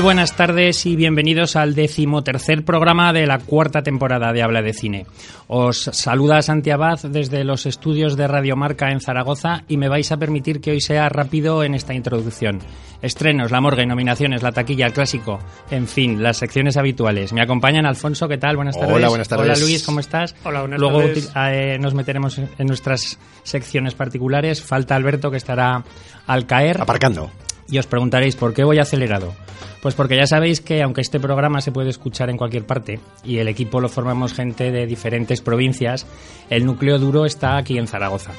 Muy buenas tardes y bienvenidos al decimotercer programa de la cuarta temporada de Habla de Cine. Os saluda Santi Abad desde los estudios de Radio Marca en Zaragoza y me vais a permitir que hoy sea rápido en esta introducción. Estrenos, la morgue, nominaciones, la taquilla, el clásico, en fin, las secciones habituales. Me acompañan Alfonso, ¿qué tal? Buenas tardes. Hola, buenas tardes. Hola Luis, ¿cómo estás? Hola, buenas Luego tardes. eh, nos meteremos en nuestras secciones particulares. Falta Alberto que estará al caer. Aparcando. Y os preguntaréis, ¿por qué voy acelerado? Pues porque ya sabéis que aunque este programa se puede escuchar en cualquier parte y el equipo lo formamos gente de diferentes provincias, el núcleo duro está aquí en Zaragoza.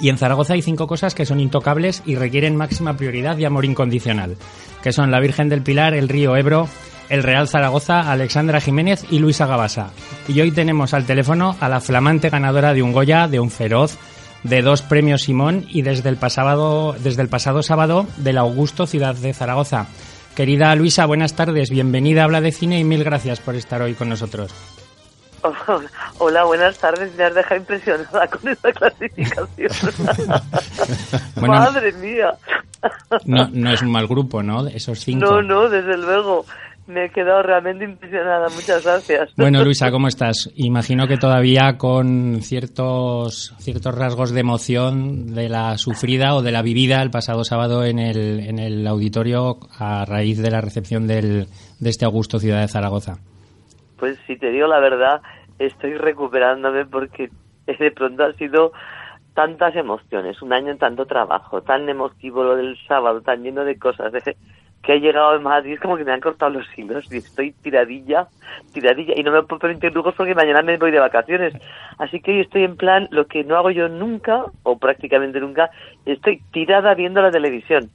Y en Zaragoza hay cinco cosas que son intocables y requieren máxima prioridad y amor incondicional, que son la Virgen del Pilar, el río Ebro, el Real Zaragoza, Alexandra Jiménez y Luisa Gabasa. Y hoy tenemos al teléfono a la flamante ganadora de un Goya, de un Feroz, de dos premios Simón y desde el pasado, desde el pasado sábado del Augusto Ciudad de Zaragoza. Querida Luisa, buenas tardes, bienvenida a Habla de Cine y mil gracias por estar hoy con nosotros. Hola, buenas tardes. Me has dejado impresionada con esta clasificación. Bueno, Madre mía. No, no es un mal grupo, ¿no? Esos cinco. No, no, desde luego. Me he quedado realmente impresionada. Muchas gracias. Bueno, Luisa, ¿cómo estás? Imagino que todavía con ciertos, ciertos rasgos de emoción de la sufrida o de la vivida el pasado sábado en el, en el auditorio a raíz de la recepción del, de este Augusto Ciudad de Zaragoza. Pues si te digo la verdad, estoy recuperándome porque de pronto ha sido tantas emociones, un año en tanto trabajo, tan emotivo lo del sábado, tan lleno de cosas, de- que he llegado a Madrid, es como que me han cortado los hilos y estoy tiradilla, tiradilla, y no me puedo permitir lujos porque mañana me voy de vacaciones. Así que hoy estoy en plan, lo que no hago yo nunca, o prácticamente nunca, estoy tirada viendo la televisión.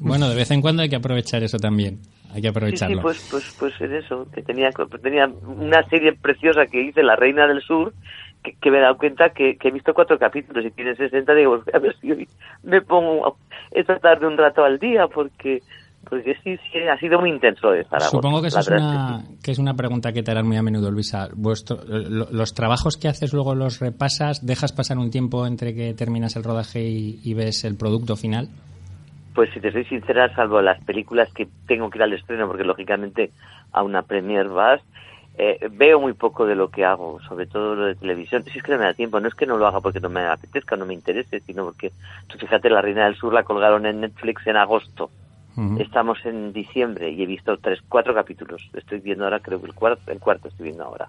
Bueno, de vez en cuando hay que aprovechar eso también. Hay que Sí, sí, aprovecharlo. pues, pues, pues en eso, que tenía, tenía una serie preciosa que hice, La Reina del Sur, que, que me he dado cuenta que, que he visto cuatro capítulos y tiene 60, digo, a ver si hoy me pongo esta tarde un rato al día, porque porque sí, sí, ha sido muy intenso de Zaragoza. Supongo que eso es una, que sí. que es una pregunta que te harán muy a menudo, Luisa. Vuestro, lo- los trabajos que haces luego los repasas, dejas pasar un tiempo entre que terminas el rodaje y, y ves el producto final. Pues si te soy sincera, salvo las películas que tengo que ir al estreno, porque lógicamente a una premier vas, eh, veo muy poco de lo que hago, sobre todo lo de televisión. Si es que no me da tiempo, no es que no lo haga porque no me apetezca, no me interese, sino porque, tú fíjate, La Reina del Sur la colgaron en Netflix en agosto. Estamos en diciembre y he visto tres, cuatro capítulos. Estoy viendo ahora, creo que el cuarto, el cuarto estoy viendo ahora.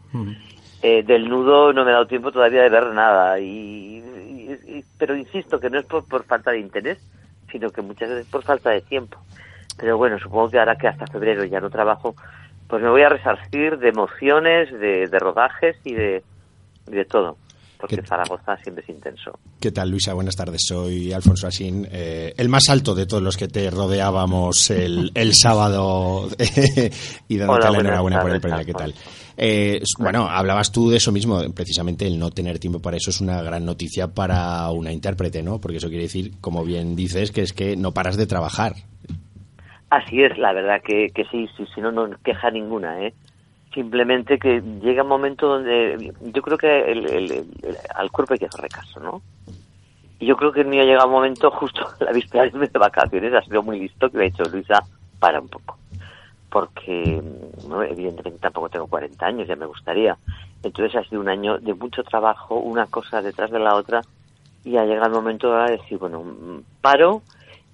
Eh, del nudo no me he dado tiempo todavía de ver nada, y, y- y- pero insisto que no es por, por falta de interés, sino que muchas veces por falta de tiempo. Pero bueno, supongo que ahora que hasta febrero ya no trabajo, pues me voy a resarcir de emociones, de, de rodajes y de, y de todo, porque ¿Qué- Zaragoza siempre es intenso. ¿Qué tal, Luisa? Buenas tardes. Soy Alfonso Asín, eh, el más alto de todos los que te rodeábamos el, el sábado y dándote Hola, la enhorabuena por el premio. ¿Qué tal? Eh, bueno, hablabas tú de eso mismo, precisamente el no tener tiempo para eso es una gran noticia para una intérprete, ¿no? Porque eso quiere decir, como bien dices, que es que no paras de trabajar. Así es, la verdad que, que sí, sí, si no, no queja ninguna, ¿eh? Simplemente que llega un momento donde yo creo que el- el- el- al cuerpo hay que hacerle caso, ¿no? Y yo creo que el mío ha llegado un momento justo a la víspera de de vacaciones, ha sido muy listo que me ha dicho Luisa, para un poco. Porque, bueno, evidentemente tampoco tengo 40 años, ya me gustaría. Entonces ha sido un año de mucho trabajo, una cosa detrás de la otra, y ha llegado el momento de decir, bueno, paro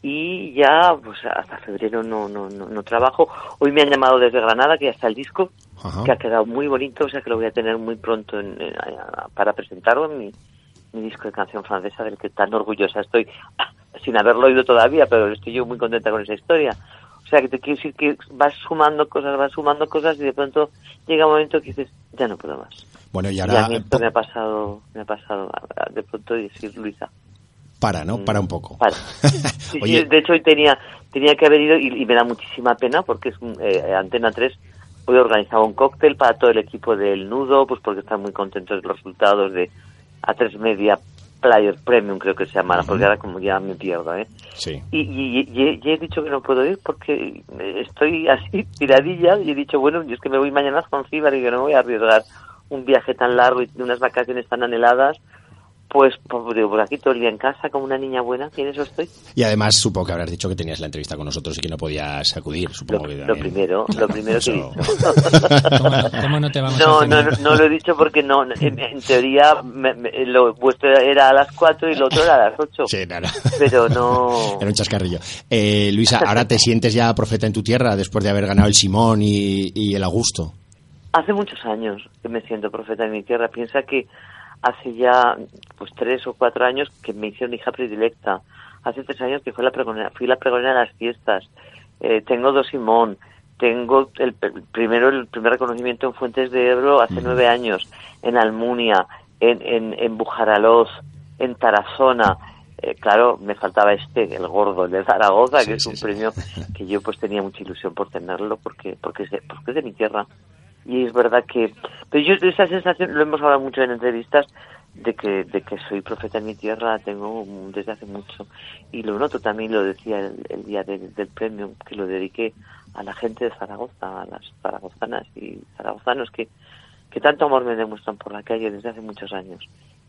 y ya pues hasta febrero no, no, no, no trabajo. Hoy me han llamado desde Granada, que ya está el disco, Ajá. que ha quedado muy bonito, o sea que lo voy a tener muy pronto en- en- para presentarlo en mi, mi disco de canción francesa del que tan orgullosa estoy, sin haberlo oído todavía, pero estoy yo muy contenta con esa historia. O sea que te quiero decir que vas sumando cosas, vas sumando cosas y de pronto llega un momento que dices, ya no puedo más. Bueno, y Y a ahora mí esto me ha pasado, me ha pasado de pronto decir Luisa, para, ¿no? Para un poco. para. Sí, Oye. sí, de hecho hoy tenía tenía que haber ido y, y me da muchísima pena porque es un, eh, Antena 3 hoy organizaba un cóctel para todo el equipo del Nudo, pues porque están muy contentos de los resultados de A3 Media Player Premium, creo que se llama, porque ahora como ya me pierdo, ¿eh? Sí. Y, y- y he- y he dicho que no puedo ir porque estoy así tiradilla y he dicho, bueno, yo es que me voy mañana a Zanzíbar y que no me voy a arriesgar un viaje tan largo y unas vacaciones tan anheladas Pues por, aquí todo el día en casa como una niña buena, ¿quién eso estoy? Y además supongo que habrás dicho que tenías la entrevista con nosotros y que no podías acudir, supongo lo, que lo primero, lo primero que he dicho. ¿Cómo, no te vamos no, a no, no, no, lo he dicho porque no, en, en teoría me, me, lo vuestro era a las 4 y lo otro era a las 8. Sí, nada. Pero no... Era un chascarrillo. Eh, Luisa, ¿ahora te sientes ya profeta en tu tierra después de haber ganado el Simón y, y el Augusto? Hace muchos años que me siento profeta en mi tierra. Piensa que hace ya pues tres o cuatro años que me hicieron hija predilecta. Hace tres años que fui la pregonera, fui la pregonera de las fiestas. Eh, tengo dos Simón. Tengo el, el, primero el primer reconocimiento en Fuentes de Ebro hace nueve años, en Almunia, en, en, en Bujaraloz, en Tarazona. Eh, claro, me faltaba este, el gordo, el de Zaragoza, Sí, que es sí, un sí. premio que yo pues tenía mucha ilusión por tenerlo porque porque es de, porque es de mi tierra y es verdad que pero yo esa sensación lo hemos hablado mucho en entrevistas de que de que soy profeta en mi tierra la tengo desde hace mucho y lo noto también lo decía el, día del premio que lo dediqué a la gente de Zaragoza a las zaragozanas y zaragozanos que que tanto amor me demuestran por la calle desde hace muchos años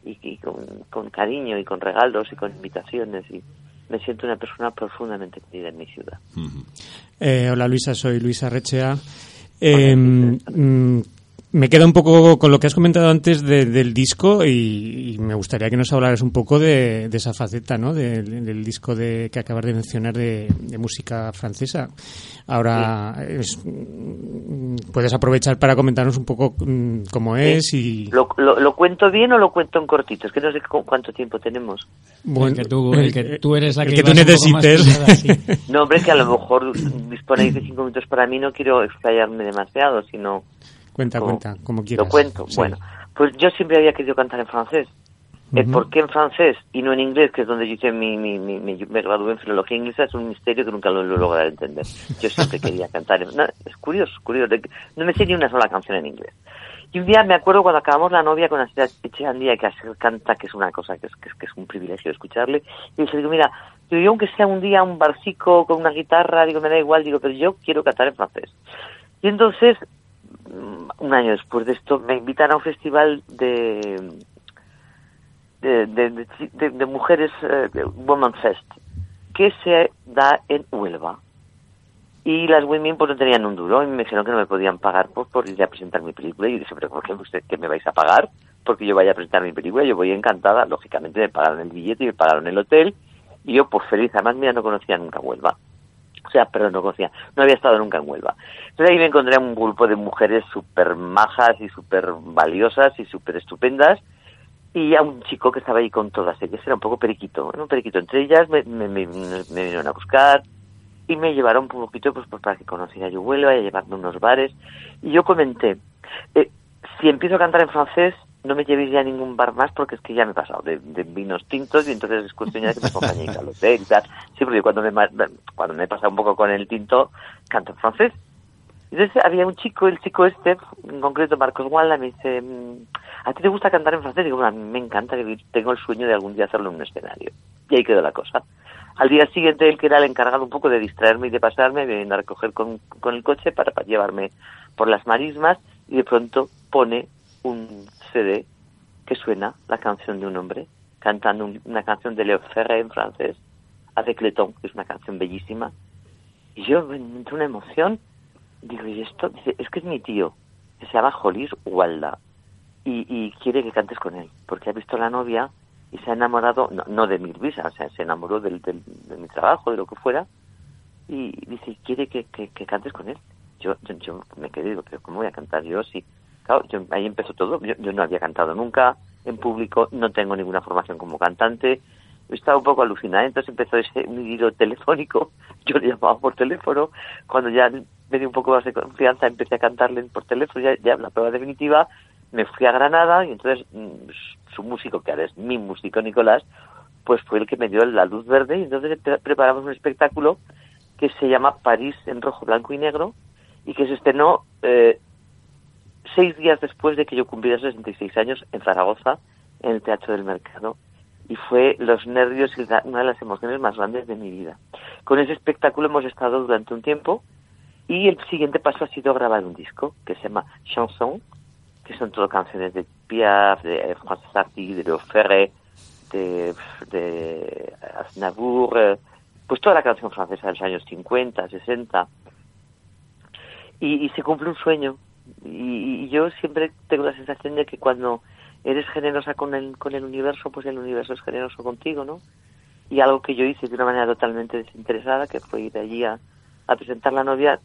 y, y con, con cariño y con regalos y con invitaciones y me siento una persona profundamente querida en mi ciudad. Eh, hola Luisa, soy Luisa Rechea. Eh, me queda un poco con lo que has comentado antes de- del disco y, y me gustaría que nos hablaras un poco de, de esa faceta, ¿no? Del, del disco de, que acabas de mencionar de, de música francesa. Ahora, es- puedes aprovechar para comentarnos un poco mm, cómo es y... ¿Lo, lo, lo cuento bien o lo cuento en cortito? Es que no sé cu- cuánto tiempo tenemos. el que tú, el que tú eres la el que, que tú necesites. sí. No, hombre, que a lo mejor disponéis de cinco minutos para mí, no quiero explayarme demasiado, sino... Cuenta, como- cuenta, como quieras. Lo cuento. Sí. Bueno, pues yo siempre había querido cantar en francés. El Ujú. por qué en francés y no en inglés, que es donde yo hice mi, mi, mi- mi- me gradué en filología inglesa, es un misterio que nunca lo, lo lograré entender. Yo siempre quería cantar. en- no, es curioso, curioso. No me sé ni una sola canción en inglés. Y un día me acuerdo cuando acabamos la novia con Astrid Echandía, que canta, que es una cosa que es, que es, que es un privilegio escucharle. Y dije, digo, mira, yo aunque sea un día un barcico con una guitarra, digo, me da igual, digo, pero yo quiero cantar en francés. Y entonces, un año después de esto, me invitan a un festival de de, de, de mujeres, de Woman Fest, que se da en Huelva. Y las women pues no tenían un duro y me dijeron que no me podían pagar por ir a presentar mi película. Y yo dije, pero ¿por qué usted que me vais a pagar? Porque yo vaya a presentar mi película. Yo voy encantada. Lógicamente me pagaron el billete y me pagaron el hotel. Y yo, pues feliz. Además, mira, no conocía nunca Huelva. O sea, perdón, no conocía. No había estado nunca en Huelva. Entonces ahí me encontré un grupo de mujeres súper majas y súper valiosas y súper estupendas y a un chico que estaba ahí con todas ellas, era un poco periquito, ¿no? un periquito. Entre ellas me, me, me, vinieron a buscar y me llevaron un poquito pues, pues, para que conociera yo Huelva y a llevarme unos bares. Y yo comenté, eh, si empiezo a cantar en francés, no me llevéis ya a ningún bar más porque es que ya me he pasado de, de vinos tintos y entonces es cuestión ya de que me acompañéis al hotel y tal. Sí, porque cuando me, cuando me he pasado un poco con el tinto, canto en francés. Entonces había un chico, el chico este, en concreto Marcos Gualda, me dice, mm, ¿a ti te gusta cantar en francés? Digo, "Bueno, a mí me encanta, tengo el sueño de algún día hacerlo en un escenario. Y ahí quedó la cosa. Al día siguiente, él que era el encargado un poco de distraerme y de pasarme, me viene a recoger con, con el coche para, para llevarme por las marismas y de pronto pone un CD que suena la canción de un hombre cantando un- una canción de Leo Ferré en francés, Avec le temps, que es una canción bellísima. Y yo me entró una emoción Digo, ¿y esto? Dice, es que es mi tío, que se llama Jolis Walda, y, y quiere que cantes con él, porque ha visto a la novia y se ha enamorado, no, no de mi visa, o sea, se enamoró del, del- de mi trabajo, de lo que fuera, y dice, quiere que, que, que cantes con él. Yo, yo, yo me quedé, digo, pero ¿cómo voy a cantar yo? Sí, claro, yo- ahí empezó todo, yo, yo no había cantado nunca en público, no tengo ninguna formación como cantante, estaba un poco alucinada, entonces empezó ese un hilo telefónico, yo le llamaba por teléfono, cuando ya me dio un poco más de confianza empecé a cantarle por teléfono, ya, ya la prueba definitiva, me fui a Granada y entonces mm, su músico, que ahora es mi músico Nicolás, pues fue el que me dio la luz verde. Y entonces pre- preparamos un espectáculo que se llama París en rojo, blanco y negro y que se estrenó eh, seis días después de que yo cumpliera 66 años en Zaragoza, en el Teatro del Mercado. Y fue los nervios y una de las emociones más grandes de mi vida. Con ese espectáculo hemos estado durante un tiempo y el siguiente paso ha sido grabar un disco que se llama Chanson, que son todo canciones de Piaf, de Francis Sarti, de Leo Ferré, de, de Aznavour, eh, pues toda la canción francesa de los años 50, 60. Y, y se cumple un sueño. Y, y yo siempre tengo la sensación de que cuando eres generosa con el, con el universo, pues el universo es generoso contigo, ¿no? Y algo que yo hice de una manera totalmente desinteresada, que fue ir allí a, a presentar la novia,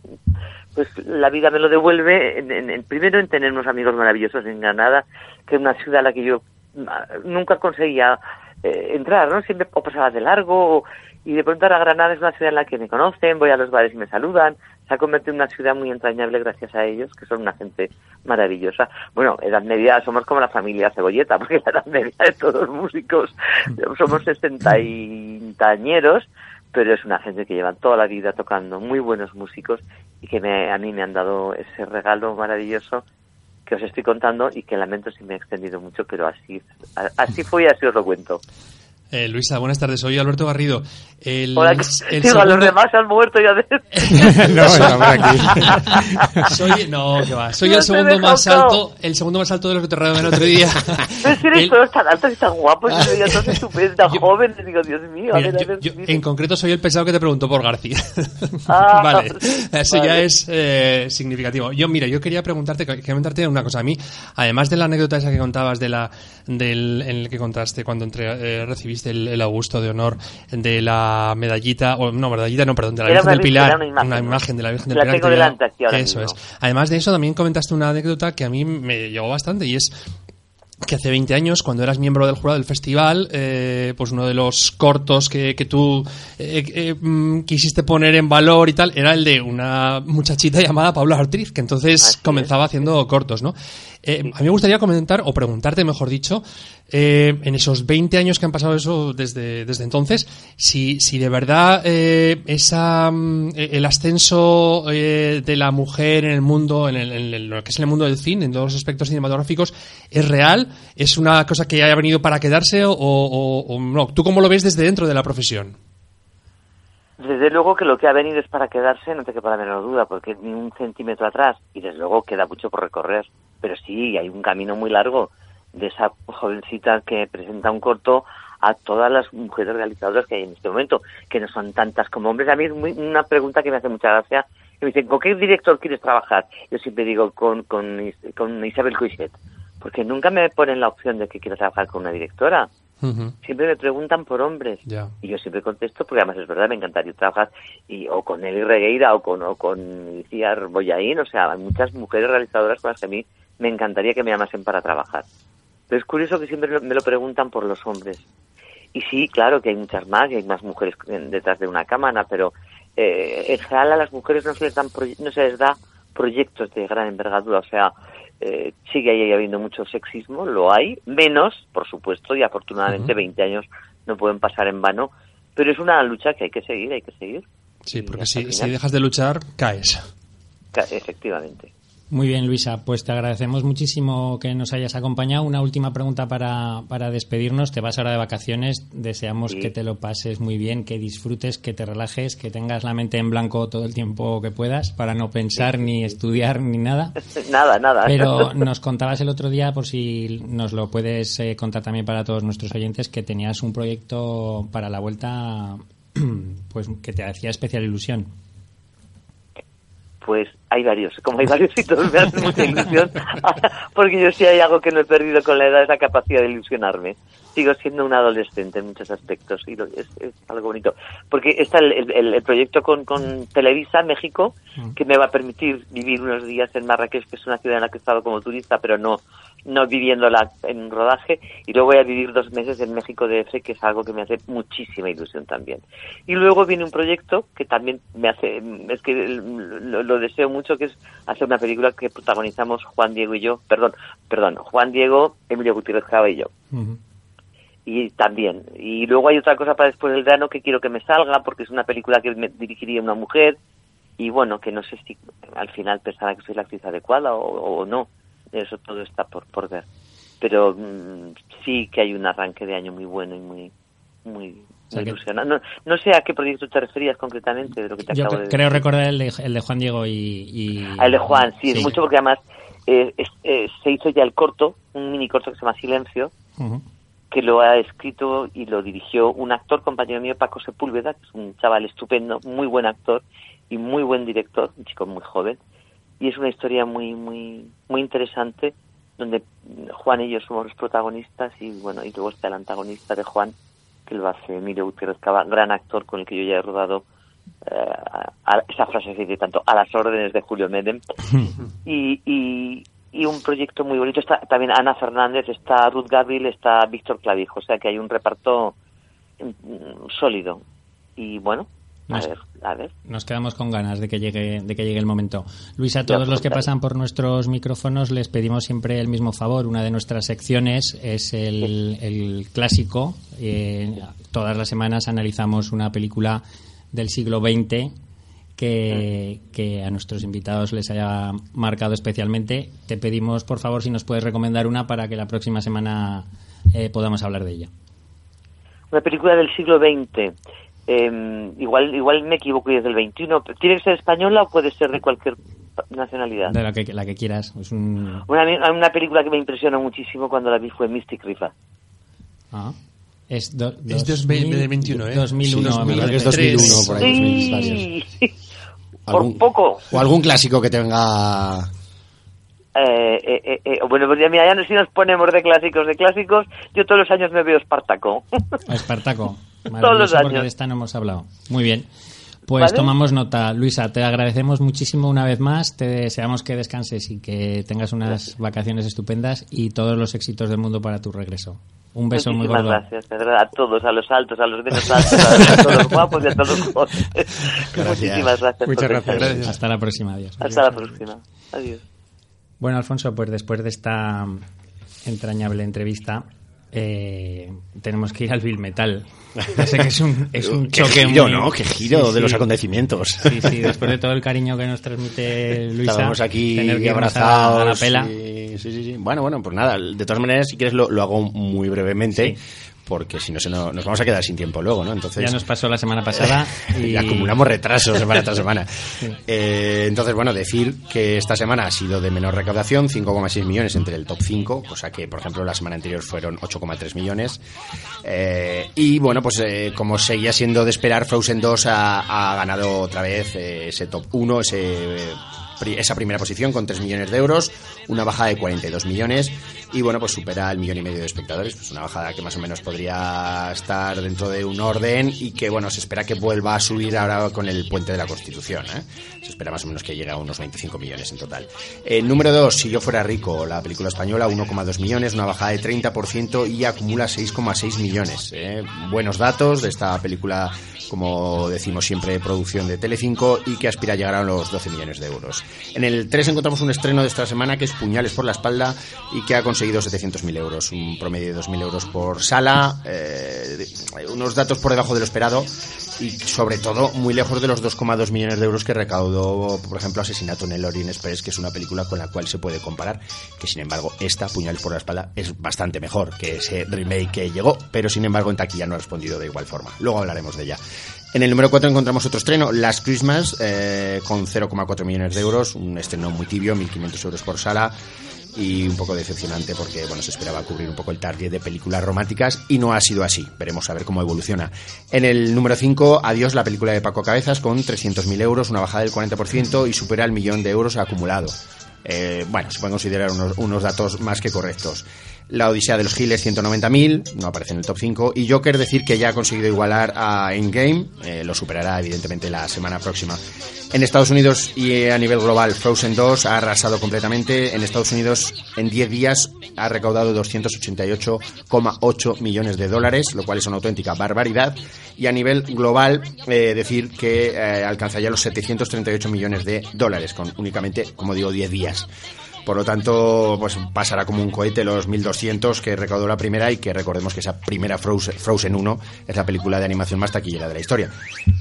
pues la vida me lo devuelve, en, en- en- primero en tener unos amigos maravillosos en Granada, que es una ciudad a la que yo ah, nunca conseguía eh, entrar, ¿no? Siempre o pasaba de largo, o- y de pronto ahora Granada es una ciudad en la que me conocen, voy a los bares y me saludan, se ha convertido en una ciudad muy entrañable gracias a ellos, que son una gente maravillosa. Bueno, Edad Media somos como la familia Cebolleta, porque la Edad Media de todos músicos somos sesenta y tañeros, pero es una gente que llevan toda la vida tocando, muy buenos músicos y que me, a mí me han dado ese regalo maravilloso que os estoy contando y que lamento si me he extendido mucho, pero así, así fue y así os lo cuento. Eh, Luisa, buenas tardes. Soy Alberto Garrido. El, Hola, que, el digo, a los segundo- demás han muerto ya de... no, estamos aquí. Soy, no, que va. Soy No el segundo más Cao. alto, el segundo más alto de los que te el otro día. Pero si eres El- todos tan altos y tan guapos, y ya todos estupendos, tan jóvenes, digo, Dios mío, a Mira, ver, a ver, yo en concreto soy el pesado que te preguntó por García. Ah, vale, eso ya es eh, significativo. Yo, mira, yo quería preguntarte, quería comentarte una cosa. A mí, además de la anécdota esa que contabas de la, del, en el que contaste cuando entre- eh, recibiste el, el Augusto de Honor, de la medallita, o no, medallita no, perdón, de la Era Virgen del Pilar, una imagen, de la Virgen del La Pilar. tengo que te había- delante aquí ahora Eso mismo. es. Además de eso, también comentaste una anécdota que a mí me llegó bastante y es que hace 20 años, cuando eras miembro del jurado del festival, eh, pues uno de los cortos que, que tú eh, eh, mm, quisiste poner en valor y tal, era el de una muchachita llamada Paula Ortiz, que entonces Así es. comenzaba haciendo cortos, ¿no? Eh, A mí me gustaría comentar, o preguntarte, mejor dicho, eh, en esos 20 años que han pasado eso desde, entonces, si, si de verdad eh, esa, mm, eh, el ascenso eh, de la mujer en el mundo, en, el- en lo que es el mundo del cine, en todos los aspectos cinematográficos, es real, es una cosa que haya venido para quedarse o, o- no. ¿Tú cómo lo ves desde dentro de la profesión? Desde luego que lo que ha venido es para quedarse, no te quepa la menor duda, porque ni un centímetro atrás, y desde luego queda mucho por recorrer. Pero sí, hay un camino muy largo de esa jovencita que presenta un corto a todas las mujeres realizadoras que hay en este momento, que no son tantas como hombres. A mí es muy- una pregunta que me hace mucha gracia, que me dicen, ¿con qué director quieres trabajar? Yo siempre digo, con, con, con Isabel Coixet, porque nunca me ponen la opción de que quiero trabajar con una directora. Siempre me preguntan por hombres. Y yo siempre contesto, porque además es verdad, me encantaría trabajar y, o con Nelly Regueira o con, o con Iciar Boyaín, o sea, hay muchas mujeres realizadoras con las que a mí me encantaría que me llamasen para trabajar. Pero es curioso que siempre me lo preguntan por los hombres. Y sí, claro que hay muchas más, y hay más mujeres detrás de una cámara, pero eh, en general a las mujeres no se les dan no se les da proyectos de gran envergadura, o sea, eh, sigue ahí habiendo mucho sexismo, lo hay, menos, por supuesto, y afortunadamente 20 años no pueden pasar en vano, pero es una lucha que hay que seguir, hay que seguir. Sí, porque si, si dejas de luchar, caes. Ca- Efectivamente. Muy bien, Luisa, pues te agradecemos muchísimo que nos hayas acompañado. Una última pregunta para, para despedirnos. Te vas ahora de vacaciones. Deseamos Sí. que te lo pases muy bien, que disfrutes, que te relajes, que tengas la mente en blanco todo el tiempo que puedas para no pensar ni estudiar ni nada. nada, nada. Pero nos contabas el otro día, por si nos lo puedes eh, contar también para todos nuestros oyentes, que tenías un proyecto para la vuelta pues que te hacía especial ilusión. Pues hay varios, como hay varios y todos me hacen mucha ilusión, porque yo sí hay algo que no he perdido con la edad, es la capacidad de ilusionarme. Sigo siendo un adolescente en muchos aspectos y es, es algo bonito. Porque está el, el- el proyecto con, con Televisa México, que me va a permitir vivir unos días en Marrakech, que es una ciudad en la que he estado como turista, pero no no viviéndola en rodaje, y luego voy a vivir dos meses en México DF, que es algo que me hace muchísima ilusión también. Y luego viene un proyecto que también me hace, es que lo, lo deseo mucho, que es hacer una película que protagonizamos Juan Diego y yo, perdón, perdón, Juan Diego, Emilio Gutiérrez Java y yo. Y también. Y luego hay otra cosa para después del verano que quiero que me salga, porque es una película que me dirigiría una mujer, y bueno, que no sé si al final pensará que soy la actriz adecuada o, o no. Eso todo está por, por ver. Pero mm, sí que hay un arranque de año muy bueno y muy muy, sea ilusionante. No, no sé a qué proyecto te referías concretamente de lo que te Yo acabo de creo decir. recordar el de, el de Juan Diego y... y- Ah, el de Juan, sí, es mucho porque además eh, es- eh, se hizo ya el corto, un mini corto que se llama Silencio, que lo ha escrito y lo dirigió un actor compañero mío, Paco Sepúlveda, que es un chaval estupendo, muy buen actor y muy buen director, un chico muy joven. Y es una historia muy, muy, muy interesante donde Juan y yo somos los protagonistas y bueno, y luego está el antagonista de Juan, que lo hace Emilio Gutiérrez Cava, gran actor con el que yo ya he rodado eh, a- esa frase se dice tanto, a las órdenes de Julio Medem. y, y, y un proyecto muy bonito. Está también Ana Fernández, está Ruth Gabriel, está Víctor Clavijo, o sea que hay un reparto mm, sólido. Y bueno, a Nos- ver, a ver. Nos quedamos con ganas de que llegue, de que llegue el momento. Luis, a todos los que pasan por nuestros micrófonos les pedimos siempre el mismo favor. Una de nuestras secciones es el, el clásico. Eh, todas las semanas analizamos una película del siglo XX que, que a nuestros invitados les haya marcado especialmente. Te pedimos, por favor, si nos puedes recomendar una para que la próxima semana eh, podamos hablar de ella. Una película del siglo XX. Eh, igual, igual me equivoco y es del XXI. ¿Tiene que ser española o puede ser de cualquier nacionalidad? De la que, la que quieras. Es un... Una, una película que me impresionó muchísimo cuando la vi fue Mystic River. Ah. Es, do- Es dos dos ve- mil- del 21, ¿eh? 2001. Sí, es parece. 2001 por ahí. 2000 varios. Sí. Por poco. O algún clásico que tenga... Eh, eh, eh, eh, bueno, pues ya, mira, ya no, si nos ponemos de clásicos de clásicos, yo todos los años me veo Espartaco. Espartaco. Todos los porque años. de esta no hemos hablado. Muy bien. Pues ¿Vale? tomamos nota. Luisa, te agradecemos muchísimo una vez más. Te deseamos que descanses y que tengas unas vacaciones estupendas y todos los éxitos del mundo para tu regreso. Un beso muy Muchísimas gordo. gracias, de verdad, a todos, a los altos, a los menos altos, a, todos los guapos y a todos los jóvenes. Muchísimas gracias. Muchas por gracias. estar. Gracias. Hasta la próxima. Adiós. Hasta la próxima. Adiós. Bueno, Alfonso, pues después de esta entrañable entrevista, eh, tenemos que ir al Bill Metal. Ya sé que es un, es un Qué choque giro, muy- ¿no? Qué giro Sí, de los sí. acontecimientos. Sí, sí, después de todo el cariño que nos transmite Luisa, Estábamos aquí tener que abrazados. a, a la pela. sí, sí, sí. Bueno, bueno, pues nada, de todas maneras, si quieres lo, lo hago muy brevemente, porque si no se nos, nos vamos a quedar sin tiempo luego, ¿no? Entonces, Ya nos pasó la semana pasada y, y acumulamos retrasos semana tras semana. Eh, entonces, bueno, decir que esta semana ha sido de menor recaudación, 5,6 millones entre el top 5, cosa que, por ejemplo, la semana anterior fueron 8,3 millones. Eh, y bueno, pues eh, como seguía siendo de esperar, Frozen 2 ha, ha ganado otra vez eh, ese top 1, ese, eh, pri- esa primera posición con 3 millones de euros, una bajada de 42 millones y bueno, pues supera el millón y medio de espectadores, pues una bajada que más o menos podría estar dentro de un orden y que bueno, se espera que vuelva a subir ahora con el puente de la Constitución, ¿eh? se espera más o menos que llegue a unos 25 millones en total. Eh, número 2, Si yo fuera rico, la película española, 1,2 millones, una bajada de 30% y acumula 6,6 millones. ¿eh? Buenos datos de esta película como decimos siempre, producción de Telecinco y que aspira a llegar a los 12 millones de euros. En el 3 encontramos un estreno de esta semana que es Puñales por la espalda y que ha conseguido 700.000 euros, un promedio de 2.000 euros por sala, eh, unos datos por debajo de lo esperado y sobre todo muy lejos de los 2,2 millones de euros que recaudó, por ejemplo, Asesinato en el Orient Express, que es una película con la cual se puede comparar, que sin embargo esta, Puñales por la espalda, es bastante mejor que ese remake que llegó, pero sin embargo en taquilla no ha respondido de igual forma. Luego hablaremos de ella. En el número 4 encontramos otro estreno, Last Christmas, eh, con 0,4 millones de euros, un estreno muy tibio, 1.500 euros por sala y un poco decepcionante porque bueno se esperaba cubrir un poco el target de películas románticas y no ha sido así. Veremos a ver cómo evoluciona. En el número 5, Adiós, la película de Paco Cabezas con 300.000 euros, una bajada del 40% y supera el millón de euros acumulado. Eh, bueno, se pueden considerar unos, unos datos más que correctos. La Odisea de los Giles, 190.000, no aparece en el top 5. Y Joker, decir que ya ha conseguido igualar a Endgame, eh, lo superará evidentemente la semana próxima. En Estados Unidos y eh, a nivel global, Frozen 2 ha arrasado completamente. En Estados Unidos, en 10 días, ha recaudado 288,8 millones de dólares, lo cual es una auténtica barbaridad. Y a nivel global, eh, decir que eh, alcanza ya los 738 millones de dólares, con únicamente, como digo, 10 días. Por lo tanto, pues pasará como un cohete los 1200 que recaudó la primera y que recordemos que esa primera Frozen, Frozen 1 es la película de animación más taquillera de la historia.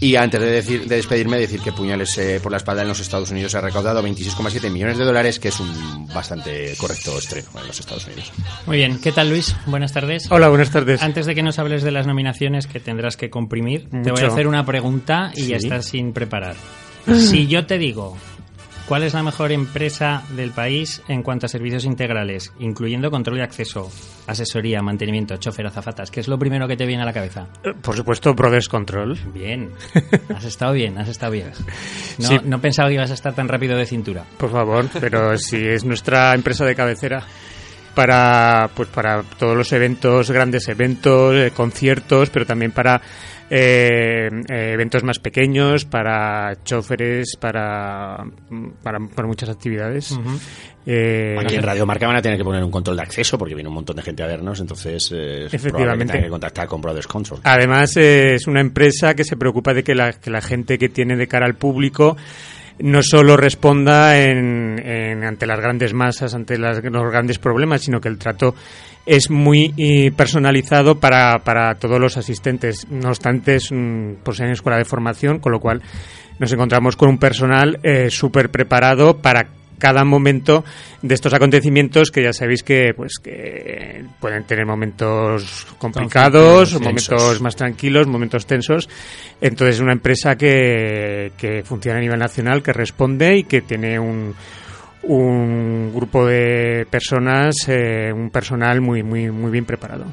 Y antes de, decir, de despedirme, decir que Puñales eh, por la espalda en los Estados Unidos ha recaudado 26,7 millones de dólares, que es un bastante correcto estreno en los Estados Unidos. Muy bien, ¿qué tal Luis? Buenas tardes. Hola, buenas tardes. Antes de que nos hables de las nominaciones que tendrás que comprimir, te voy a hacer una pregunta y ya estás sin preparar. Si yo te digo ¿Cuál es la mejor empresa del país en cuanto a servicios integrales, incluyendo control de acceso, asesoría, mantenimiento, chofer, azafatas? ¿Qué es lo primero que te viene a la cabeza? Eh, Por supuesto, Brothers Control. Bien, has estado bien, has estado bien. No, Sí. no pensaba que ibas a estar tan rápido de cintura. Por favor, pero si es nuestra empresa de cabecera para pues para todos los eventos, grandes eventos, eh, conciertos, pero también para eh, eh, eventos más pequeños, para choferes, para para, para muchas actividades. Eh, Aquí en Radio Marca van a tener que poner un control de acceso porque viene un montón de gente a vernos, entonces eh, es que Efectivamente. tengan que contactar con Brothers Control. Además, eh, es una empresa que se preocupa de que la, que la gente que tiene de cara al público no solo responda en, ante las grandes masas, ante los grandes problemas, sino que el trato es muy eh, personalizado para, para todos los asistentes. No obstante, es un, pues en escuela de formación, con lo cual nos encontramos con un personal eh, súper preparado para cada momento de estos acontecimientos que ya sabéis que pues que pueden tener momentos complicados, momentos tensos. más tranquilos, momentos tensos. Entonces es una empresa que, que funciona a nivel nacional, que responde y que tiene un un grupo de personas, eh, un personal muy muy muy bien preparado.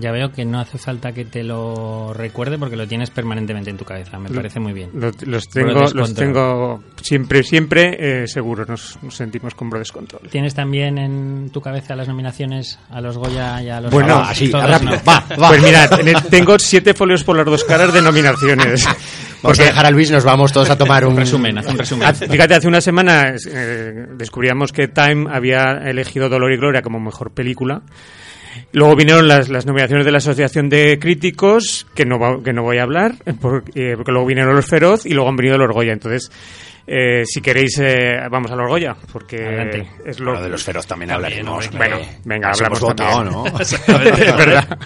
Ya veo que no hace falta que te lo recuerde porque lo tienes permanentemente en tu cabeza. Me parece muy bien. Los, los tengo, los tengo siempre, siempre eh, seguro. Nos, nos sentimos con Brothers Control. ¿Tienes también en tu cabeza las nominaciones a los Goya y a los Bueno, Oscars? así, rápido, ¿no? va, va. Pues mira, ten- tengo siete folios por las dos caras de nominaciones. Vamos a dejar a Luis, nos vamos todos a tomar un, Resumen, haz un resumen. Fíjate, hace una semana eh, descubríamos que Time había elegido Dolor y Gloria como mejor película. Luego vinieron las, las nominaciones de la Asociación de Críticos, que no, va- que no voy a hablar, porque, eh, porque luego vinieron los Feroz y luego han venido los Goya. Entonces, eh, si queréis, eh, vamos a los Goya, porque Adelante. es lo Bueno, de los feroz también hablaremos. Bueno, venga, hablamos hemos votado. ¿no? es verdad.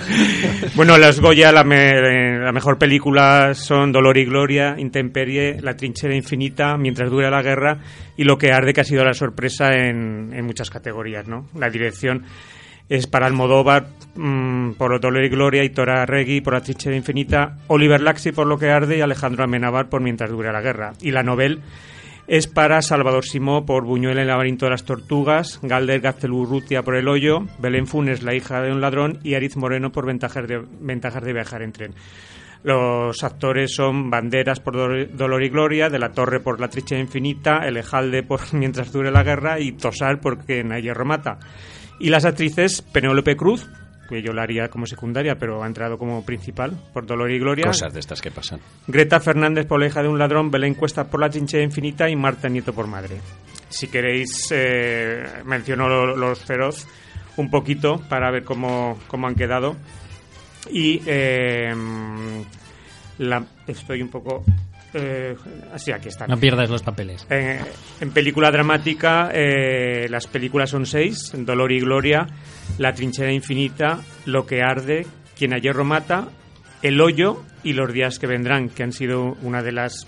Bueno, las Goya, la, me- la mejor película son Dolor y Gloria, Intemperie, La trinchera infinita, Mientras dura la guerra y Lo que arde, que ha sido la sorpresa en, en muchas categorías, ¿no? La dirección es para Almodóvar mm, por Dolor y Gloria y Tora Regui por La trinchera infinita, Oliver Laxi por Lo que arde y Alejandro Amenábar por Mientras dura la guerra. Y la novel es para Salvador Simó por Buñuel en el laberinto de las tortugas, Galder Gaztelurrutia por El hoyo, Belén Funes, la hija de un ladrón y Ariz Moreno por Ventajas de, ventajas de viajar en tren. Los actores son Banderas por Dol- Dolor y Gloria, De la Torre por La Tricha Infinita, Elejalde por Mientras dure la guerra y Tosar porque Nadie hierro mata. Y las actrices Penélope Cruz, que yo la haría como secundaria, pero ha entrado como principal por Dolor y Gloria. Cosas de estas que pasan. Greta Fernández por la hija de un ladrón, Belén Cuesta por la trinchera infinita y Marta Nieto por madre. Si queréis, eh, menciono lo- los feroz un poquito para ver cómo, cómo han quedado. Y eh, la, estoy un poco... Eh, así, aquí está. No pierdas los papeles. Eh, en película dramática, eh, las películas son seis: Dolor y Gloria, La trinchera infinita, Lo que arde, Quien a hierro mata, El hoyo y Los días que vendrán, que han sido una de las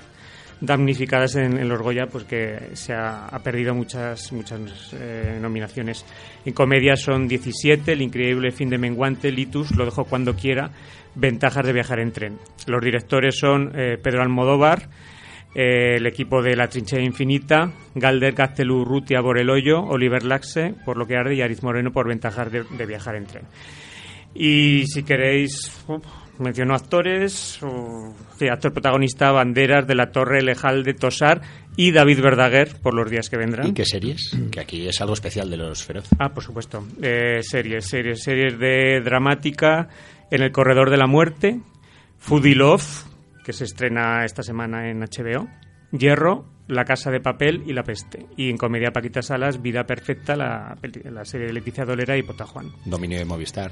damnificadas en, en los Goya, pues que se ha, ha perdido muchas muchas eh, nominaciones. En comedia son 17, El increíble fin de menguante, Litus, Lo dejo cuando quiera, Ventajas de viajar en tren. Los directores son eh, Pedro Almodóvar, eh, el equipo de La Trinchera Infinita, Galder Gaztelu Rutia por El Hoyo, Oliver Laxe por Lo que arde y Ariz Moreno por Ventajas de, de viajar en tren. Y si queréis, menciono actores, sí, actor protagonista, Banderas, De la Torre, Lejalde, Tosar y David Verdaguer por Los días que vendrán. ¿Y qué series? Que aquí es algo especial de los feroz. Ah, por supuesto. Eh, series, series, series de dramática. En el corredor de la muerte. Foodie Love, que se estrena esta semana en HBO. Hierro, La casa de papel y La peste. Y en comedia Paquita Salas, Vida perfecta, la, la serie de Leticia Dolera y Potajuan. Dominio de Movistar,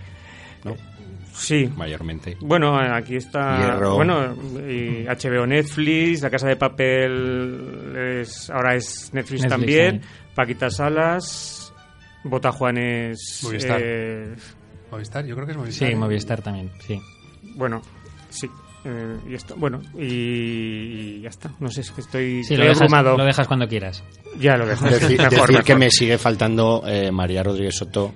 ¿no? Sí. Mayormente. Bueno, aquí está. Hierro. Bueno, y HBO Netflix, La Casa de Papel es, ahora es Netflix, Netflix también. Paquita Salas, Botajuan es. Movistar. eh, Movistar, yo creo que es Movistar. Sí, ¿eh? Movistar también, sí. bueno, sí. eh, y esto, bueno, y, ya está. No sé, es que estoy, Sí, estoy lo dejas, lo dejas cuando quieras. Ya lo dejo. Decir, Mejor, decir mejor. que me sigue faltando eh, María Rodríguez Soto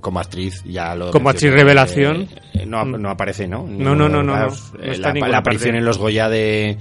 como actriz. Ya lo Como actriz revelación. eh, no, no aparece, ¿no? No, no, no, no, la, aparición parte. en los Goya de,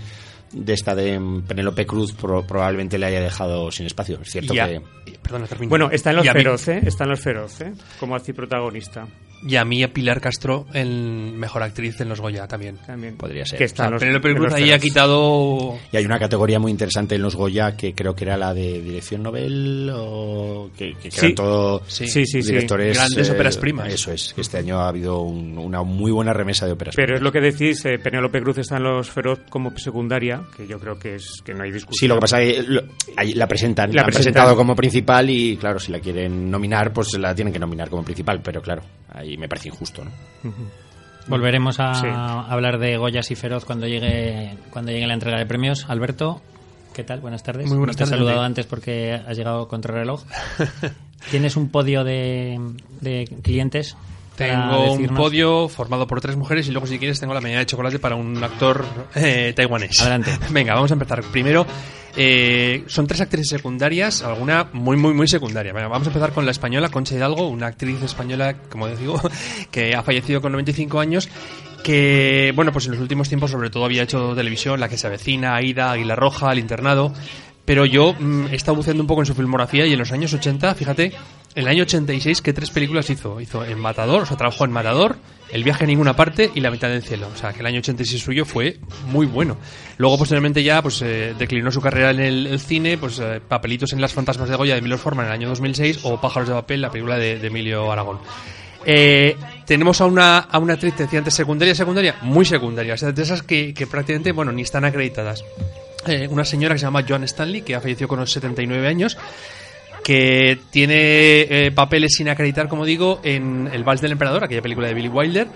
de esta de Penélope Cruz probablemente le haya dejado sin espacio. Es cierto que... Perdona, bueno, está en Los Feroce, está en Los Feroce, como así protagonista. Y a mí a Pilar Castro en Mejor Actriz en Los Goya también. También. Podría ser. Que está Penélope Cruz ahí ha quitado... Y hay una categoría muy interesante en Los Goya que creo que era la de dirección novel o que, que, eran todos sí. Sí, directores... Grandes óperas primas. Eso es, que este año ha habido una muy buena remesa de óperas Pero es lo que decís, eh, Penélope Cruz está en Los Feroz como secundaria, que yo creo que es que no hay discusión. Sí, lo que pasa es que la presentan, la, han presentado como principal y claro, si la quieren nominar, pues la tienen que nominar como principal, pero claro, ahí me parece injusto, ¿no? Volveremos a hablar de Goyas y Feroz cuando llegue cuando llegue la entrega de premios. Alberto, ¿qué tal? Buenas tardes. Muy buenas Te he saludado antes porque has llegado contra reloj. ¿Tienes un podio de, de clientes tengo un podio formado por tres mujeres y luego, si quieres, tengo la medalla de chocolate para un actor eh, taiwanés. Adelante. Venga, vamos a empezar. Primero, eh, son tres actrices secundarias, alguna muy, muy, muy secundaria. vamos a empezar con la española, Concha Hidalgo, una actriz española, como digo, que ha fallecido con 95 años que, bueno, pues en los últimos tiempos sobre todo había hecho televisión, La que se avecina, Aida, Águila Roja, El Internado, pero yo mm, he estado buceando un poco en su filmografía y en los años 80, fíjate, en el año 86, ¿qué tres películas hizo? Hizo En Matador, o sea, trabajó en Matador, El viaje a ninguna parte y La mitad del cielo. O sea, que el año 86 suyo fue muy bueno. Luego, posteriormente ya, pues eh, declinó su carrera en el, cine, pues eh, papelitos en Las fantasmas de Goya de Emilio Forman en el año 2006 o Pájaros de papel, la película de, Emilio Aragón. Eh, tenemos a una, a una actriz, decía antes, secundaria, secundaria, muy secundaria, o sea, de esas que, que prácticamente, bueno, ni están acreditadas. Una señora que se llama Joan Stanley, que ha fallecido con los 79 años, que tiene eh, papeles sin acreditar, como digo, en El Vals del Emperador, aquella película de Billy Wilder,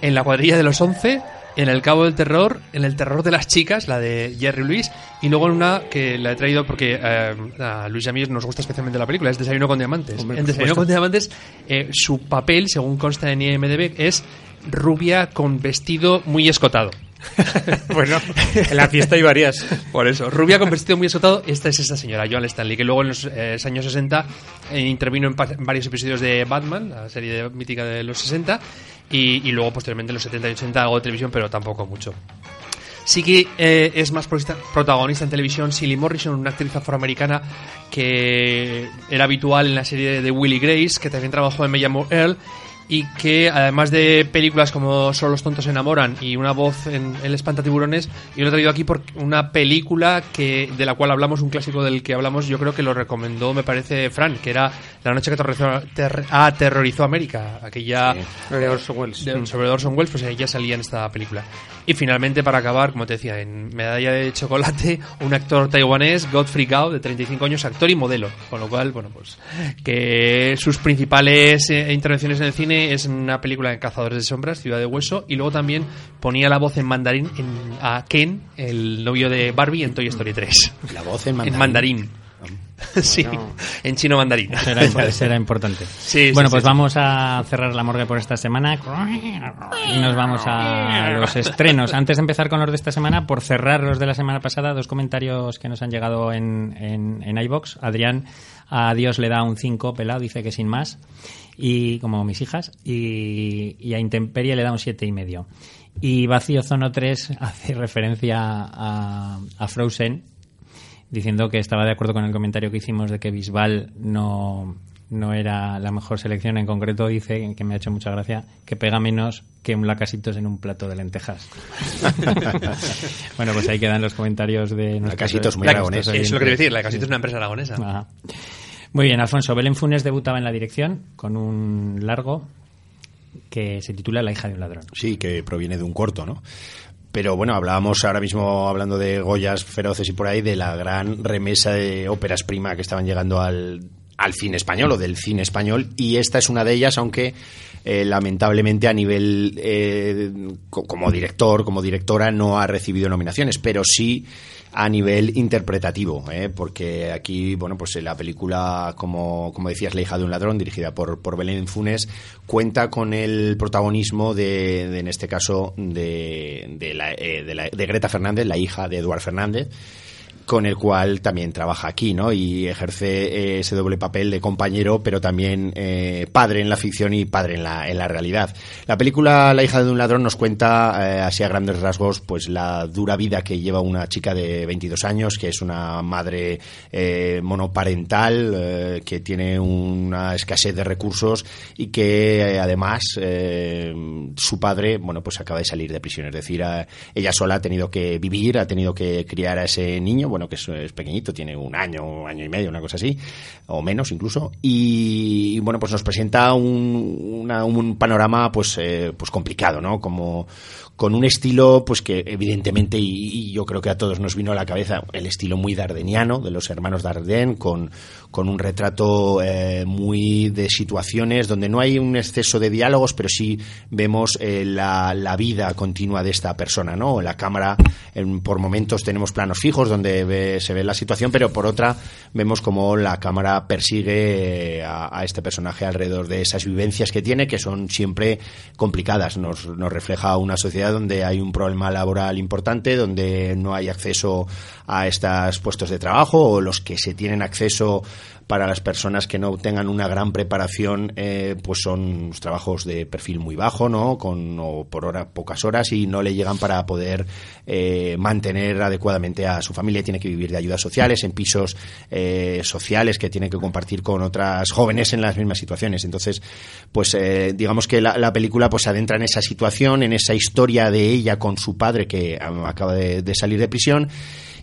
en La cuadrilla de los once, en El Cabo del Terror, en El Terror de las Chicas, la de Jerry Lewis, y luego en una que la he traído porque eh, a Luis y a mí nos gusta especialmente la película, es Desayuno con Diamantes. en Desayuno con Diamantes, eh, su papel, según consta en IMDB, es rubia con vestido muy escotado. bueno, en la fiesta hay varias. Por eso, rubia con vestido muy esotado, esta es esa señora, Joan Stanley, que luego en los eh, años 60 eh, intervino en, varios episodios de Batman, la serie mítica de los 60, y, luego posteriormente en los 70 y 80 algo de televisión, pero tampoco mucho. Sí que eh, es más protagonista en televisión Silly Morrison, una actriz afroamericana que era habitual en la serie de Willie Grace, que también trabajó en Me llamo Earl y que además de películas como Solo los tontos se enamoran y Una voz en El espantatiburones, yo lo he traído aquí por una película que de la cual hablamos, un clásico del que hablamos, yo creo que lo recomendó, me parece, Fran, que era La noche que aterrorizó, América, aquella... de Orson Welles. sobre Orson Welles, pues ella salía en esta película. Y finalmente, para acabar, como te decía, en Medalla de Chocolate, un actor taiwanés, Godfrey Gao, de 35 años, actor y modelo. Con lo cual, bueno, pues que sus principales eh, intervenciones en el cine es una película de Cazadores de Sombras, Ciudad de Hueso, y luego también ponía la voz en mandarín a Ken, el novio de Barbie, en Toy Story 3. La voz en mandarín. En mandarín. sí, en chino mandarín. Será, importante. bueno, pues vamos a cerrar la morgue por esta semana y nos vamos a los estrenos. Antes de empezar con los de esta semana, por cerrar los de la semana pasada, dos comentarios que nos han llegado en, en, en iBox. Adrián a Dios le da un 5 pelado, dice que sin más, y como mis hijas, y, a Intemperie le da un siete y medio. Y Vacío Zono 3 hace referencia a, a Frozen diciendo que estaba de acuerdo con el comentario que hicimos de que Bisbal no, no era la mejor selección. En concreto dice, que me ha hecho mucha gracia, que pega menos que un lacasitos en un plato de lentejas. bueno, pues ahí quedan los comentarios de... Lacasitos muy aragonés. Es lo que decir, Lacasitos es una empresa aragonesa. Muy bien, Alfonso. Belén Funes debutaba en la dirección con un largo que se titula La hija de un ladrón. Sí, que proviene de un corto, ¿no? Pero bueno, hablábamos ahora mismo, hablando de Goyas feroces y por ahí, de la gran remesa de óperas prima que estaban llegando al, al cine español o del cine español, y esta es una de ellas, aunque eh, lamentablemente a nivel eh, como director, como directora, no ha recibido nominaciones, pero sí a nivel interpretativo, ¿eh? porque aquí, bueno, pues la película, como, como decías, La hija de un ladrón, dirigida por, por Belén Funes, cuenta con el protagonismo de, en este caso, de, de, la, eh, de, Greta Fernández, la hija de Eduard Fernández, con el cual también trabaja aquí, ¿no? Y ejerce ese doble papel de compañero, pero también padre en la ficción y padre en la, en la realidad. La película La hija de un ladrón nos cuenta, así a grandes rasgos, pues la dura vida que lleva una chica de 22 años, que es una madre monoparental, que tiene una escasez de recursos y que además su padre, bueno, pues acaba de salir de prisión. Es decir, ella sola ha tenido que vivir, ha tenido que criar a ese niño, que es, pequeñito, tiene un año, un año y medio, una cosa así, o menos incluso. Y, bueno, pues nos presenta un, un panorama pues, eh, pues complicado, ¿no? Como, con un estilo pues que evidentemente y, yo creo que a todos nos vino a la cabeza el estilo muy dardeniano de los hermanos Dardenne con, con un retrato eh, muy de situaciones donde no hay un exceso de diálogos pero sí vemos eh, la, la, vida continua de esta persona no la cámara en, por momentos tenemos planos fijos donde se ve la situación pero por otra vemos como la cámara persigue eh, a, a, este personaje alrededor de esas vivencias que tiene que son siempre complicadas. Nos, nos refleja una sociedad donde hay un problema laboral importante, donde no hay acceso a estos puestos de trabajo o los que se tienen acceso para las personas que no tengan una gran preparación, eh, pues son trabajos de perfil muy bajo, ¿no? Con o por hora, pocas horas y no le llegan para poder eh, mantener adecuadamente a su familia. Tiene que vivir de ayudas sociales en pisos eh, sociales que tiene que compartir con otras jóvenes en las mismas situaciones. Entonces, pues digamos que la, película pues adentra en esa situación, en esa historia de ella con su padre que acaba de salir de prisión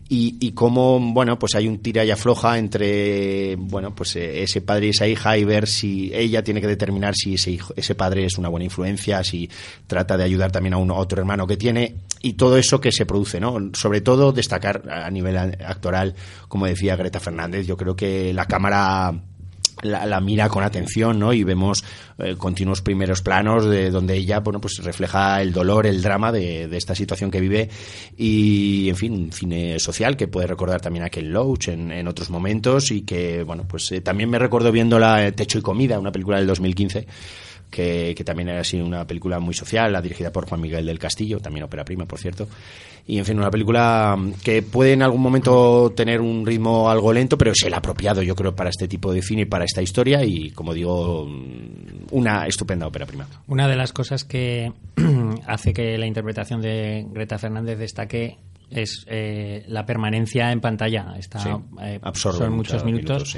y, y cómo, bueno, pues hay un tira y afloja entre, bueno, pues eh, ese padre y esa hija y ver si ella tiene que determinar si ese, hijo, ese padre es una buena influencia, si trata de ayudar también a, un, otro hermano que tiene y todo eso que se produce, ¿no? Sobre todo destacar a nivel actoral, como decía Greta Fernández, yo creo que la cámara la, mira con atención, ¿no? Y vemos eh, continuos primeros planos de donde ella, bueno, pues refleja el dolor, el drama de, esta situación que vive y, en fin, un cine social que puede recordar también a Ken Loach en, otros momentos y que, bueno, pues eh, también me recuerdo viendo la Techo y Comida, una película del 2015 que, también era así una película muy social, la dirigida por Juan Miguel del Castillo, también ópera prima, por cierto. Y en fin, una película que puede en algún momento tener un ritmo algo lento, pero es el apropiado, yo creo, para este tipo de cine y para esta historia. Y como digo, una estupenda ópera prima. Una de las cosas que hace que la interpretación de Greta Fernández destaque es eh, la permanencia en pantalla. Está, eh, son muchos minutos.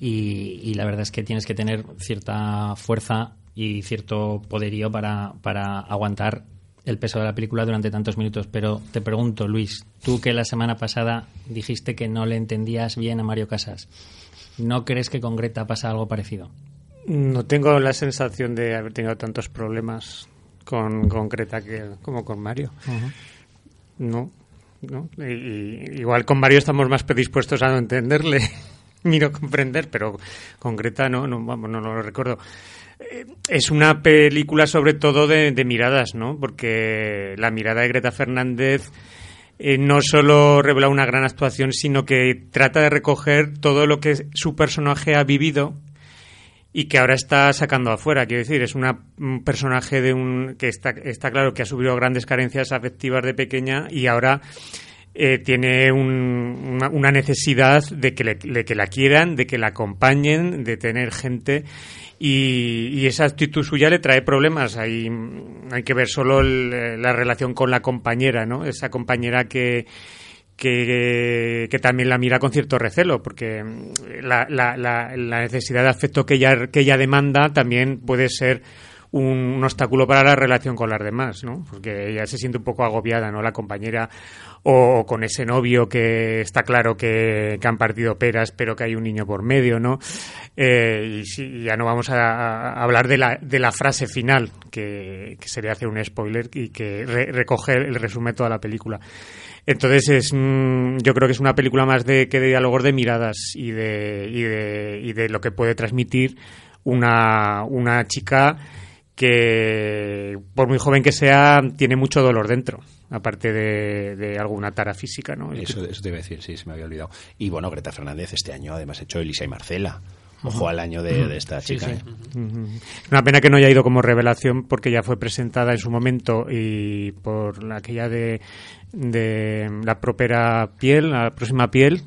y, y, la verdad es que tienes que tener cierta fuerza y cierto poderío para, para aguantar el peso de la película durante tantos minutos. Pero te pregunto, Luis, tú que la semana pasada dijiste que no le entendías bien a Mario Casas, ¿no crees que con Greta pasa algo parecido? No tengo la sensación de haber tenido tantos problemas con, con Greta que, como con Mario. No. ¿no? igual con Mario estamos más predispuestos a no entenderle ni no comprender, pero con Greta no, no, vamos, no lo recuerdo. Es una película sobre todo de, miradas, ¿no? Porque la mirada de Greta Fernández eh, no solo revela una gran actuación, sino que trata de recoger todo lo que su personaje ha vivido y que ahora está sacando afuera. Quiero decir, es una, un personaje de un que está, está claro que ha sufrido grandes carencias afectivas de pequeña y ahora eh, tiene una, necesidad de que, de que la quieran, de que la acompañen, de tener gente y, esa actitud suya le trae problemas. Hay, hay que ver solo la relación con la compañera, ¿no? Esa compañera que, que, también la mira con cierto recelo, porque la, la, la, necesidad de afecto que ella, que ella demanda también puede ser un, obstáculo para la relación con las demás, ¿no? Porque ella se siente un poco agobiada, ¿no? La compañera o, con ese novio que está claro que, han partido peras, pero que hay un niño por medio, ¿no? Eh, y ya no vamos a, hablar de la, de la frase final, que, sería hacer un spoiler y que recoge el resumen toda la película. Entonces es, yo creo que es una película más de que de diálogos de miradas y de, y de, y de lo que puede transmitir una, una chica que por muy joven que sea tiene mucho dolor dentro aparte de, alguna tara física ¿no? eso, eso te iba a decir, sí, se me había olvidado y bueno, Greta Fernández este año además ha hecho Elisa y Marcela Ojo al año de, esta chica. ¿eh? Una pena que no haya ido como revelación porque ya fue presentada en su momento y por aquella de, de la propia piel, la próxima piel,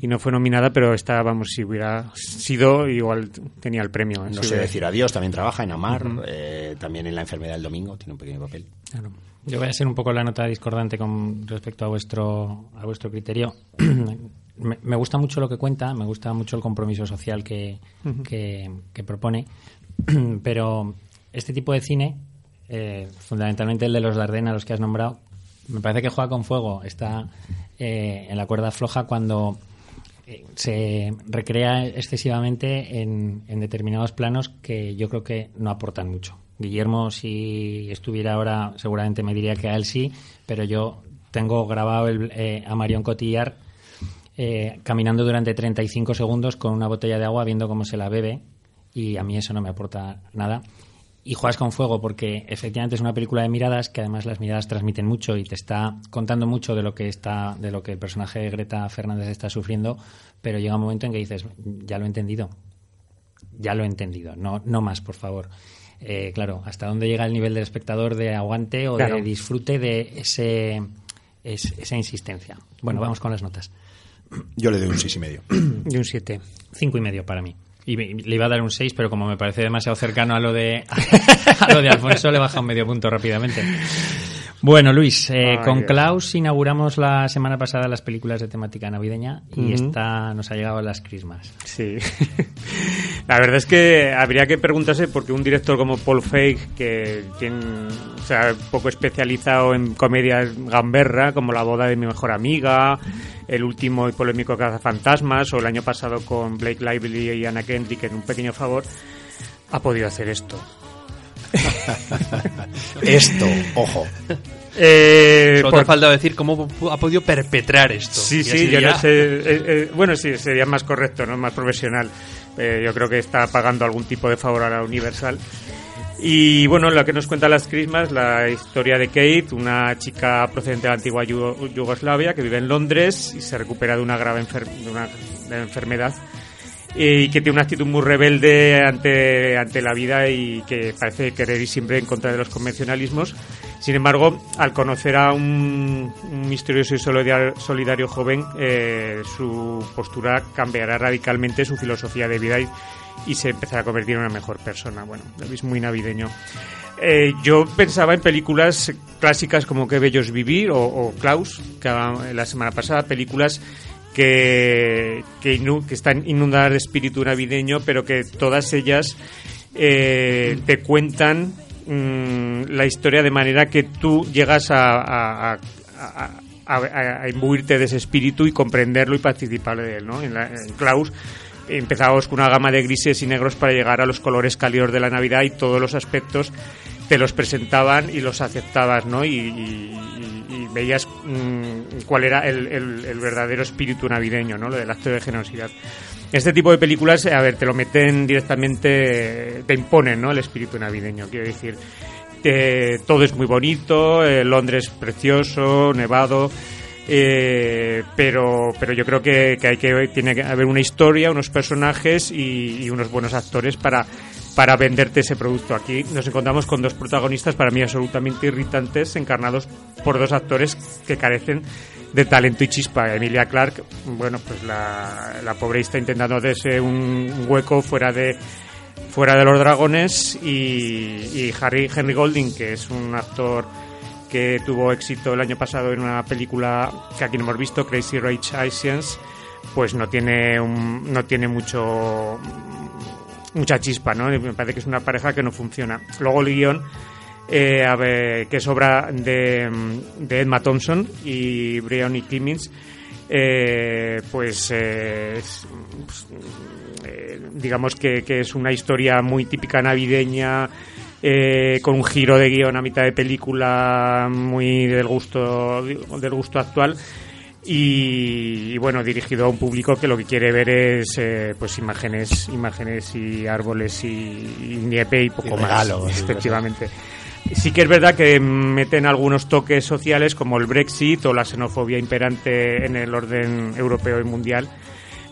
y no fue nominada, pero esta, vamos, si hubiera sido, igual tenía el premio. No sé decir adiós, también trabaja en Amar, eh, también en La enfermedad del domingo, tiene un pequeño papel. Yo voy a ser un poco la nota discordante con respecto a vuestro, a vuestro criterio. me, gusta mucho lo que cuenta, me gusta mucho el compromiso social que, que, propone, pero este tipo de cine, eh, fundamentalmente el de los Dardenne, a los que has nombrado, me parece que juega con fuego, está eh, en la cuerda floja cuando eh, se recrea excesivamente en, determinados planos que yo creo que no aportan mucho. Guillermo, si estuviera ahora, seguramente me diría que a él sí, pero yo tengo grabado el, a Marion Cotillard eh, caminando durante 35 segundos con una botella de agua viendo cómo se la bebe y a mí eso no me aporta nada. Y juegas con fuego porque efectivamente es una película de miradas que además las miradas transmiten mucho y te está contando mucho de lo que está de lo que el personaje de Greta Fernández está sufriendo, pero llega un momento en que dices, ya lo he entendido. Ya lo he entendido, no no más, por favor. Eh, claro, hasta dónde llega el nivel del espectador de aguante o de disfrute de ese, esa insistencia. Bueno, vamos con las notas. Yo le doy un seis y medio. Y un 7. Cinco y medio para mí. Y le iba a dar un 6, pero como me parece demasiado cercano a lo de, a lo de Alfonso, le baja un medio punto rápidamente. Bueno, Luis, eh, con Klaus inauguramos la semana pasada las películas de temática navideña y esta nos ha llegado a las Christmas. Sí. la verdad es que habría que preguntarse por qué un director como Paul Feig, que tiene, o sea, poco especializado en comedia gamberra, como La boda de mi mejor amiga, el último y polémico Fantasmas, o el año pasado con Blake Lively y Anna Kendrick en Un pequeño favor, ha podido hacer esto. esto, ojo. Eh, Solo te falta decir cómo ha podido perpetrar esto. Sí, sí, yo no sé. Eh, eh, bueno, sí, sería más correcto, ¿no? Más profesional. Eh, yo creo que está pagando algún tipo de favor a la Universal. Y bueno, lo que nos cuenta las Christmas, la historia de Kate, una chica procedente de la antigua Yugoslavia que vive en Londres y se recupera de una grave de una enfermedad y que tiene una actitud muy rebelde ante, ante la vida y que parece querer ir siempre en contra de los convencionalismos. Sin embargo, al conocer a un, misterioso y solidario, joven, eh, su postura cambiará radicalmente, su filosofía de vida y, se empezará a convertir en una mejor persona. Bueno, es muy navideño. Eh, yo pensaba en películas clásicas como Qué bellos vivir o, o Klaus, que la semana pasada, películas que, que, están inundadas de espíritu navideño, pero que todas ellas eh, te cuentan mm, la historia de manera que tú llegas a, a, a, imbuirte de ese espíritu y comprenderlo y participar de él. ¿no? En, Klaus empezamos con una gama de grises y negros para llegar a los colores cálidos de la Navidad y todos los aspectos te los presentaban y los aceptabas, ¿no? y, veías mm, cuál era el, verdadero espíritu navideño, ¿no? Lo del acto de generosidad. Este tipo de películas, a ver, te lo meten directamente, te imponen, ¿no? El espíritu navideño, quiero decir. todo es muy bonito, eh, Londres precioso, nevado, eh, pero, pero yo creo que, que, hay que tiene que haber una historia, unos personajes y unos buenos actores para para venderte ese producto. Aquí nos encontramos con dos protagonistas para mí absolutamente irritantes, encarnados por dos actores que carecen de talento y chispa. Emilia Clark, bueno, pues la, la pobre está intentando hacerse un hueco fuera de fuera de los dragones y, Harry Henry Golding, que es un actor que tuvo éxito el año pasado en una película que aquí no hemos visto, Crazy Rich Asians, pues no tiene un, no tiene mucho mucha chispa, ¿no? Me parece que es una pareja que no funciona. Luego el guion, eh, a ver, que es obra de, de Edma Thompson y Brian y Clemens, eh, pues, eh, pues digamos que, que, es una historia muy típica navideña, con un giro de guion a mitad de película muy del gusto, del gusto actual y, bueno dirigido a un público que lo que quiere ver es eh, pues imágenes imágenes y árboles y, nieve y poco más efectivamente sí que es verdad que meten algunos toques sociales como el Brexit o la xenofobia imperante en el orden europeo y mundial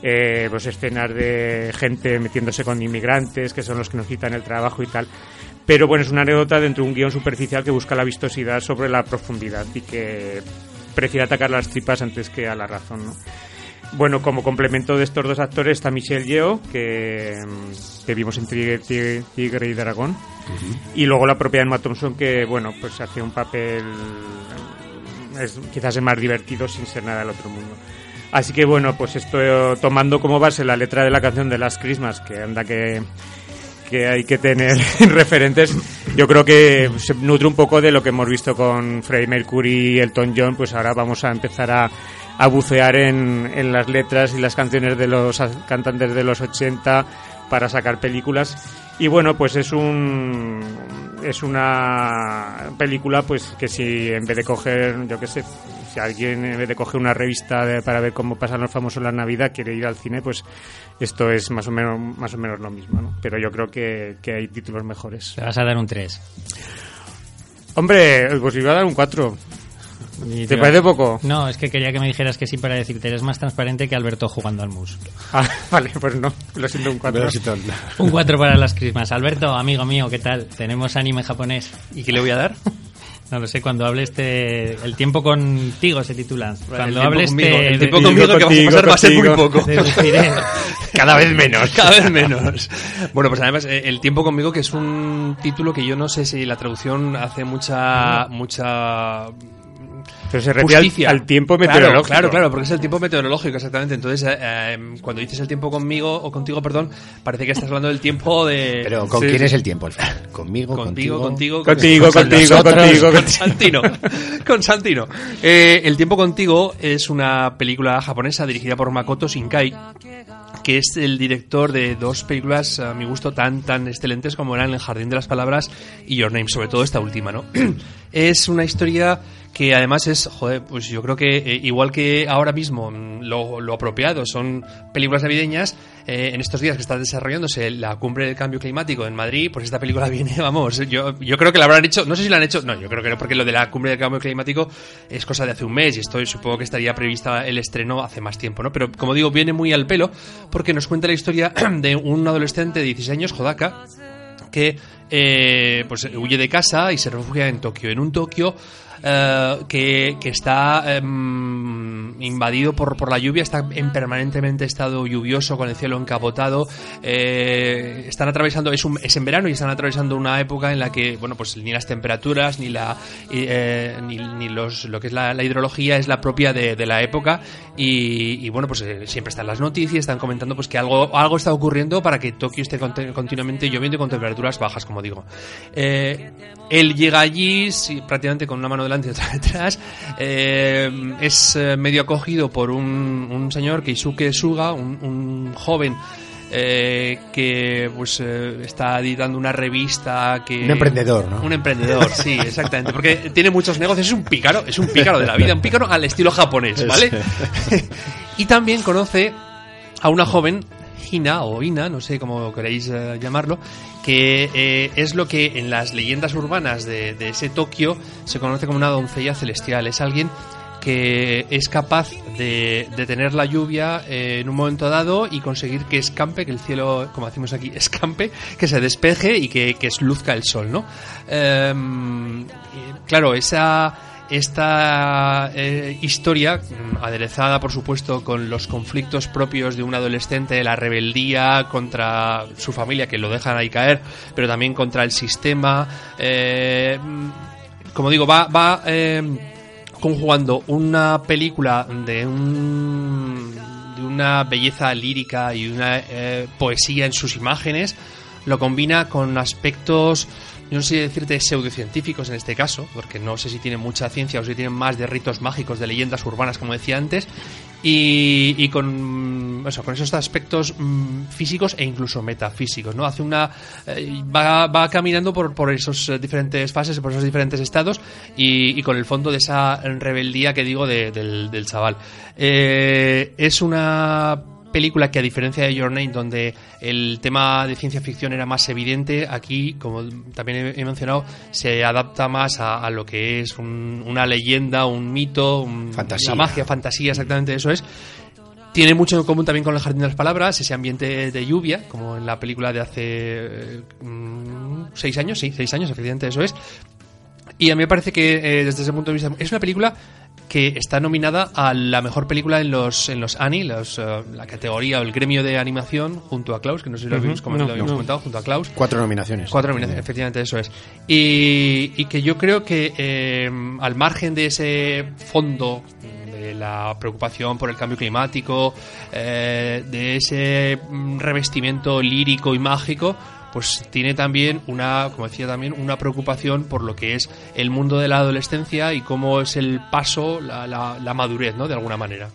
eh, pues escenas de gente metiéndose con inmigrantes, que son los que nos quitan el trabajo y tal. Pero bueno, es una anécdota dentro de un guion superficial que busca la vistosidad sobre la profundidad y que prefiere atacar las tripas antes que a la razón, ¿no? Bueno, como complemento de estos dos actores está Michelle Yeoh, que, que vimos en Tigre, Tigre- Tigre y Dragón, y luego la propia Emma Thompson, que bueno, pues hace un papel es quizás el más divertido sin ser nada del otro mundo. Así que bueno, pues esto eh, tomando como base la letra de la canción de Las Christmas, que anda que que hay que tener referentes, yo creo que se nutre un poco de lo que hemos visto con Freddie Mercury y Elton John, pues ahora vamos a empezar a, a bucear en, en las letras y las canciones de los cantantes de los 80 para sacar películas. Y bueno, pues es un es una película pues que si en vez de coger, yo qué sé, si alguien en vez de coger una revista de- para ver cómo pasan los famosos la Navidad quiere ir al cine, pues esto es más o menos más o menos lo mismo, ¿no? Pero yo creo que, que hay títulos mejores. Te vas a dar un 3. Hombre, pues iba a dar un 4. ¿Te parece poco? No, es que quería que me dijeras que sí para decirte, eres más transparente que Alberto jugando al mus. Ah, vale, pues no, lo siento un 4. Pero si ton- Un 4 para las Christmas. Alberto, amigo mío, ¿qué tal? Tenemos anime japonés. ¿Y qué le voy a dar? No lo sé, cuando hables te... El tiempo contigo se titula. el Cuando tiempo hables conmigo, te... el tiempo conmigo que vas a contigo, pasar va a ser muy poco. deduciré. Cada vez menos. Cada vez menos. Bueno, pues además, eh, El tiempo conmigo, que es un título que yo no sé si la traducción hace mucha. mucha Pero se refiere al, justicia. al tiempo Claro, meteorológico. Claro, claro, porque es el tiempo meteorológico, exactamente. Entonces, eh, eh, cuando dices el tiempo conmigo, o contigo, perdón, parece que estás hablando del tiempo de. Pero ¿con Sí, quién sí. es el tiempo al final? ¿Conmigo? Contigo, ¿Contigo? contigo, Contigo, Con contigo, con. Santino. Con Santino. Eh, el tiempo contigo es una película japonesa dirigida por Makoto Shinkai, que es el director de dos películas a mi gusto tan tan excelentes como eran El jardín de las palabras y Your Name, sobre todo esta última, ¿no? es una historia que además es, joder, pues yo creo que eh, igual que ahora mismo mm, lo, apropiado son películas navideñas, eh, en estos días que está desarrollándose la cumbre del cambio climático en Madrid, pues esta película viene, vamos, yo, yo creo que la habrán hecho, no sé si la han hecho, no, yo creo que no, porque lo de la cumbre del cambio climático es cosa de hace un mes y esto supongo que estaría prevista el estreno hace más tiempo, ¿no? Pero como digo, viene muy al pelo porque nos cuenta la historia de un adolescente de 16 años, Hodaka, que eh, pues huye de casa y se refugia en Tokio, en un Tokio eh, que, está em, invadido por, por la lluvia, está en permanentemente estado lluvioso con el cielo encapotado, eh, están atravesando, es, un- es en verano y están atravesando una época en la que, bueno, pues ni las temperaturas ni la eh, ni, ni los, lo que es la, hidrología es la propia de, la época y, bueno, pues siempre están las noticias, están comentando pues que algo, algo está ocurriendo para que Tokio esté continuamente lloviendo y con temperaturas bajas, como digo. Él llega allí prácticamente con una mano delante y otra detrás. eh, es eh, medio acogido por un, un señor, Keisuke Suga, un, un joven eh, que pues eh, está editando una revista que Un emprendedor, ¿no? un emprendedor sí exactamente porque tiene muchos negocios es un pícaro es un pícaro de la vida un pícaro al estilo japonés vale y también conoce a una joven Hina o Ina, no sé cómo queréis eh, llamarlo, que eh, es lo que en las leyendas urbanas de, de ese Tokio se conoce como una doncella celestial. Es alguien que es capaz de detener la lluvia eh, en un momento dado y conseguir que escampe, que el cielo, como decimos aquí, escampe, que se despeje y que, que luzca el sol, ¿no? Em, claro, esa esta eh, historia, mm, aderezada por supuesto con los conflictos propios de un adolescente, la rebeldía contra su familia que lo dejan ahí caer, pero también contra el sistema, eh, mm, como digo, va, va eh, conjugando una película de un de una belleza lírica y una poesía en sus imágenes, lo combina con aspectos yo no sé decirte pseudocientíficos en este caso, porque no sé si tienen mucha ciencia o si tienen más de ritos mágicos, de leyendas urbanas, como decía antes, y, con, con esos aspectos mm, físicos e incluso metafísicos, ¿no? Hace una... eh, va, va caminando por, por esos eh, diferentes fases, por esos diferentes estados y, con el fondo de esa rebeldía que digo de- del, del chaval. Eh, es una película que a diferencia de Your Name, donde el tema de ciencia ficción era más evidente, aquí, como también he mencionado, se adapta más a, a lo que es un- una leyenda, un mito, un- Fantasía. la magia, fantasía, exactamente eso es. tiene mucho en común también con el Jardín de las Palabras, ese ambiente de lluvia, como en la película de hace eh, mm, seis años, sí, seis años, efectivamente, eso es. Y a mí me parece que eh, desde ese punto de vista es una película que está nominada a la mejor película en los en los Annie, los, eh, la categoría o el gremio de animación junto a Klaus, que no sé si lo habíamos, comentado, no, habíamos no. comentado, junto a Klaus. Cuatro nominaciones. Cuatro nominaciones, efectivamente, eso es. Y, y que yo creo que eh, al margen de ese fondo de la preocupación por el cambio climático, eh, de ese mm, revestimiento lírico y mágico, pues tiene también una, como decía también, una preocupación por lo que es el mundo de la adolescencia y cómo es el paso, la, la- la madurez, ¿no? De alguna manera.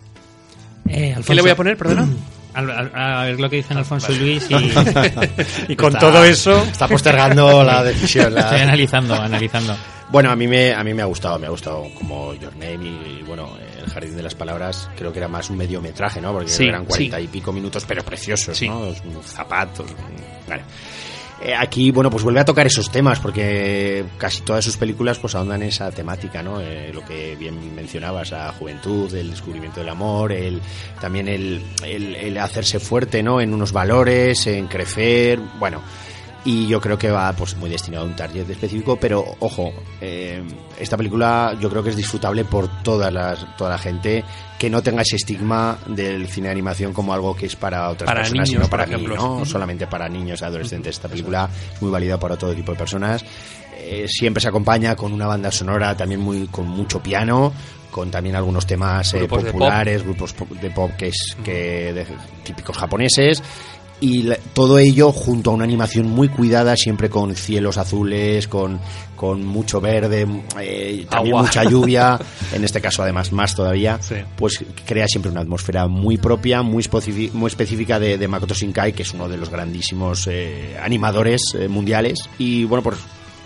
Eh, ¿Qué le voy a poner, perdona? A, ver lo que dicen Alfonso y Luis y Y con Está- todo eso, Está postergando la decisión. la- estoy analizando, analizando. Bueno, a mí me a mí me ha gustado, me ha gustado como Your Name y, y, bueno, El Jardín de las Palabras, creo que era más un mediometraje, ¿no? Porque Sí, eran cuarenta sí. y pico minutos, pero preciosos, Sí. ¿no? Un zapatos, un- vale. Eh, aquí, bueno, pues vuelve a tocar esos temas porque casi todas sus películas pues ahondan esa temática, ¿no? Eh, lo que bien mencionabas, la juventud, el descubrimiento del amor, el también el, el, el hacerse fuerte, ¿no? En unos valores, en crecer, bueno, y yo creo que va pues muy destinado a un target específico pero ojo eh, esta película yo creo que es disfrutable por todas las toda la gente que no tenga ese estigma del cine de animación como algo que es para otras Para personas niños, sino para mí no solamente para niños y adolescentes. Esta película es muy válida para todo tipo de personas. Eh, siempre se acompaña con una banda sonora también muy con mucho piano con también algunos temas eh, Grupos de populares grupos de pop que es que de- típicos japoneses y la- todo ello junto a una animación muy cuidada, siempre con cielos azules, con, con mucho verde, eh, también Agua. mucha lluvia, en este caso además más todavía, Sí. pues crea siempre una atmósfera muy propia, muy, muy específica de, de Makoto Shinkai, que es uno de los grandísimos eh, animadores eh, mundiales, y bueno, pues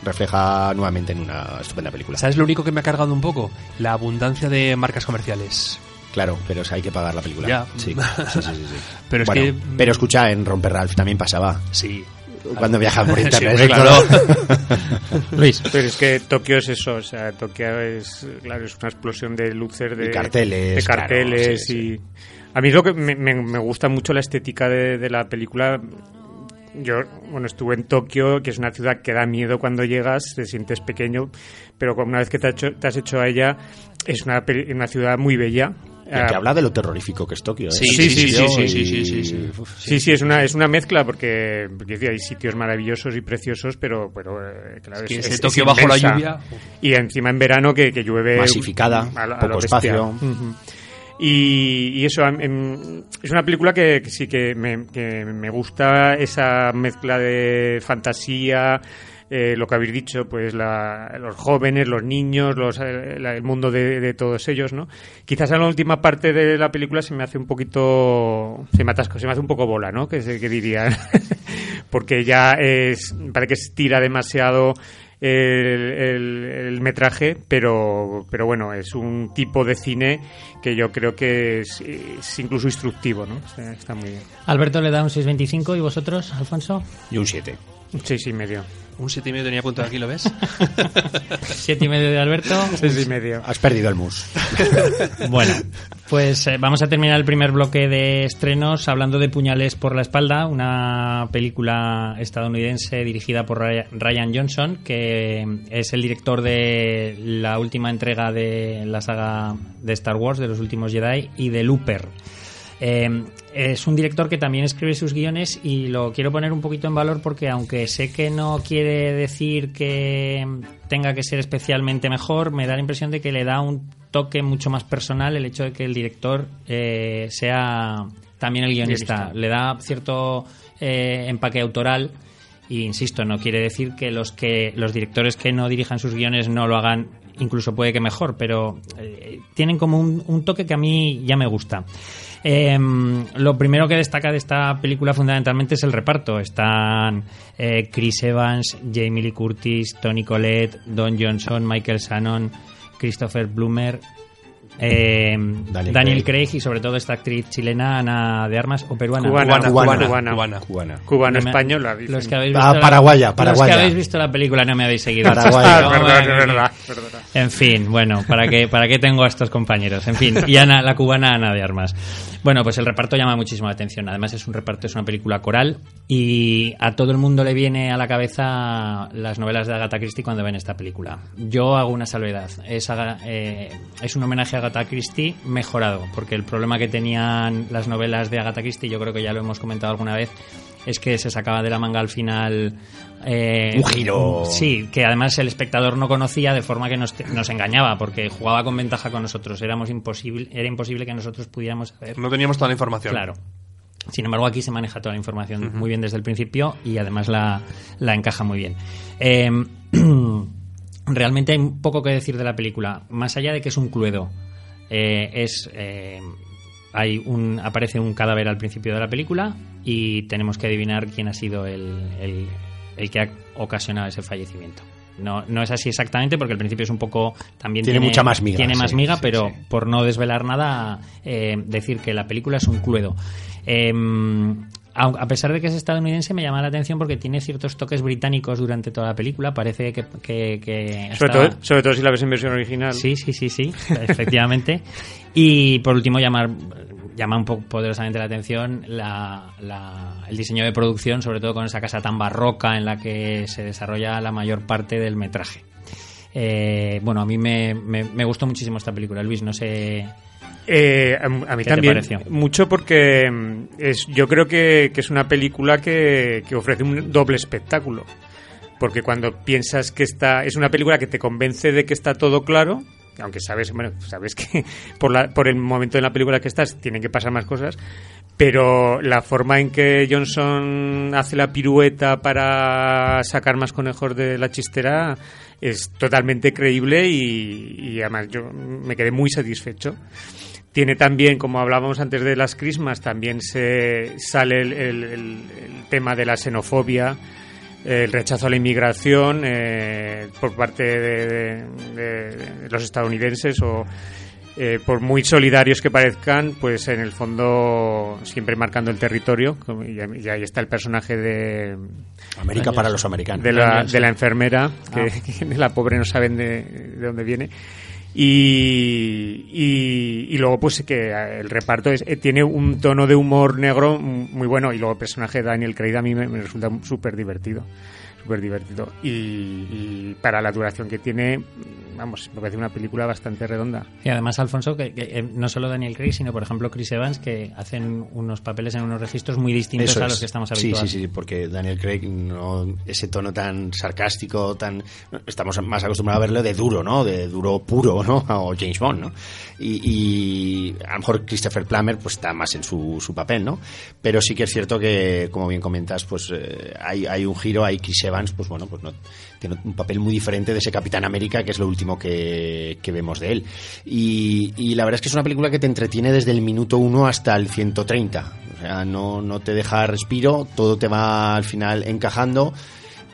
refleja nuevamente en una estupenda película. ¿Sabes lo único que me ha cargado un poco? La abundancia de marcas comerciales. Claro, pero hay que pagar la película. Ya. Sí, sí, sí, sí, sí. Pero es Bueno, que- pero escucha, en Romper Ralph también pasaba. Sí. Cuando viajas por internet, claro. Luis. Pero es que Tokio es eso, o sea, Tokio es, claro, es una explosión de luces, de Y carteles, de claro, carteles sí, y a mí es lo que me, me- me gusta mucho la estética de, de la película. Yo, bueno, estuve en Tokio, que es una ciudad que da miedo cuando llegas, te sientes pequeño, pero una vez que te, has hecho, te has hecho a ella, es una, peli- una ciudad muy bella. Y que Ah, habla de lo terrorífico que es Tokio. ¿eh? Sí, sí, sí, sí, sí, Y- sí, sí, sí, sí. Uf, Sí, sí, es una, es una mezcla porque, hay sitios maravillosos y preciosos, pero, pero eh, claro, que es, Tokio es bajo la lluvia. Y encima en verano que, que llueve... Masificada, a lo- a poco espacio. Y, y eso, em, es una película que, que sí que me, que me gusta esa mezcla de fantasía, eh, lo que habéis dicho, pues la- los jóvenes, los niños, los, eh, el mundo de, de todos ellos, ¿no? Quizás en la última parte de la película se me hace un poquito, se me atasca, se me hace un poco bola, ¿no? Que, se- que diría, porque ya es, parece que estira demasiado el, el- el metraje, pero, pero bueno, es un tipo de cine que yo creo que es, es incluso instructivo, ¿no? Está, está muy bien. Alberto le da un 6.25 y vosotros, Alfonso, Y un 7. Seis y medio. Un siete y medio tenía punto aquí, ¿lo ves? siete y medio de Alberto. Seis y medio. Has perdido el mus. Bueno, pues eh, vamos a terminar el primer bloque de estrenos hablando de Puñales por la espalda, una película estadounidense dirigida por Rya- Ryan Johnson, que es el director de la última entrega de la saga de Star Wars, de los últimos Jedi, y de Looper. Eh, es un director que también escribe sus guiones y lo quiero poner un poquito en valor porque aunque sé que no quiere decir que tenga que ser especialmente mejor, me da la impresión de que le da un toque mucho más personal el hecho de que el director eh, sea también el guionista. Le da cierto eh, empaque autoral y insisto, no quiere decir que los que los directores que no dirijan sus guiones no lo hagan, incluso puede que mejor, pero eh, tienen como un, un toque que a mí ya me gusta. Eh, lo primero que destaca de esta película fundamentalmente es el reparto. Están eh, Chris Evans, Jamie Lee Curtis, Tony Collette, Don Johnson, Michael Shannon, Christopher Bloomer, eh, Daniel Daniel, Craig. Craig. y sobre todo esta actriz chilena Ana de Armas o peruana. Cubana, Cubana, cubana, cubana, cubana. Cubana. Cubano española, dicen. Los que habéis Ah, visto la- paraguaya, Los paraguaya. que habéis visto la película no me habéis seguido. Paraguaya. Ah, no, verdad, perdona. En fin, bueno, ¿para qué, ¿para qué tengo a estos compañeros? En fin, y Ana, la cubana Ana de Armas. Bueno, pues el reparto llama muchísimo la atención. Además es un reparto, es una película coral y a todo el mundo le viene a la cabeza las novelas de Agatha Christie cuando ven esta película. Yo hago una salvedad. Es, eh, es un homenaje a Agatha Christie mejorado, porque el problema que tenían las novelas de Agatha Christie, yo creo que ya lo hemos comentado alguna vez, es que se sacaba de la manga al final eh, un giro. Sí, que además el espectador no conocía de forma que nos, nos, engañaba, porque jugaba con ventaja con nosotros. Éramos imposible, era imposible que nosotros pudiéramos saber. No teníamos toda la información. Claro. Sin embargo, aquí se maneja toda la información muy bien desde el principio y además la, la encaja muy bien. Eh, realmente hay poco que decir de la película, más allá de que es un cluedo. Eh, es eh, hay un aparece un cadáver al principio de la película y tenemos que adivinar quién ha sido el, el que ha ocasionado ese fallecimiento. No, no es así exactamente porque al principio es un poco también tiene, mucha más miga tiene más miga pero por no desvelar nada eh, decir que la película es un cluedo eh, a pesar de que es estadounidense me llama la atención porque tiene ciertos toques británicos durante toda la película. Parece que, que, sobre, todo, sobre todo si la ves en versión original. Sí sí sí sí efectivamente. Y por último llamar llama un poco poderosamente la atención el diseño de producción, sobre todo con esa casa tan barroca en la que se desarrolla la mayor parte del metraje. Eh, bueno, a mí me, gustó muchísimo esta película, Luis, no sé... Eh, a, mí también, mucho porque mm, es, yo creo que, es una película que, que ofrece un doble espectáculo porque cuando piensas que está es una película que te convence de que está todo claro aunque sabes, bueno, sabes que por, la, por el momento de la película que estás tienen que pasar más cosas, pero la forma en que Johnson hace la pirueta para sacar más conejos de la chistera es totalmente creíble y, además yo me quedé muy satisfecho. Tiene también, como hablábamos antes de las crismas, también se sale el tema de la xenofobia el rechazo a la inmigración eh, por parte de, los estadounidenses o eh, por muy solidarios que parezcan, pues en el fondo siempre marcando el territorio. Y, ahí está el personaje de. América para los americanos. De la, de la enfermera, que, ah. la pobre no saben de, de dónde viene. Y, y, luego pues que el reparto es, eh, tiene un tono de humor negro muy bueno y luego el personaje de Daniel Craig a mí me resulta súper divertido súper divertido. Y, para la duración que tiene, vamos, me parece una película bastante redonda. Y además, Alfonso, que, eh, no solo Daniel Craig, sino por ejemplo Chris Evans, que hacen unos papeles en unos registros muy distintos a los que estamos habituados. Sí, sí, sí, porque Daniel Craig, no, ese tono tan sarcástico, tan estamos más acostumbrados a verlo de duro, ¿no? De duro puro, ¿no? O James Bond, ¿no? Y, a lo mejor Christopher Plummer pues está más en su, su papel, ¿no? Pero sí que es cierto que, como bien comentas, pues eh, hay, hay un giro, hay Chris Evans pues bueno, pues no, tiene un papel muy diferente de ese Capitán América, que es lo último que, vemos de él. Y, la verdad es que es una película que te entretiene desde el minuto 1 hasta el 130. O sea, no, no te deja respiro, todo te va al final encajando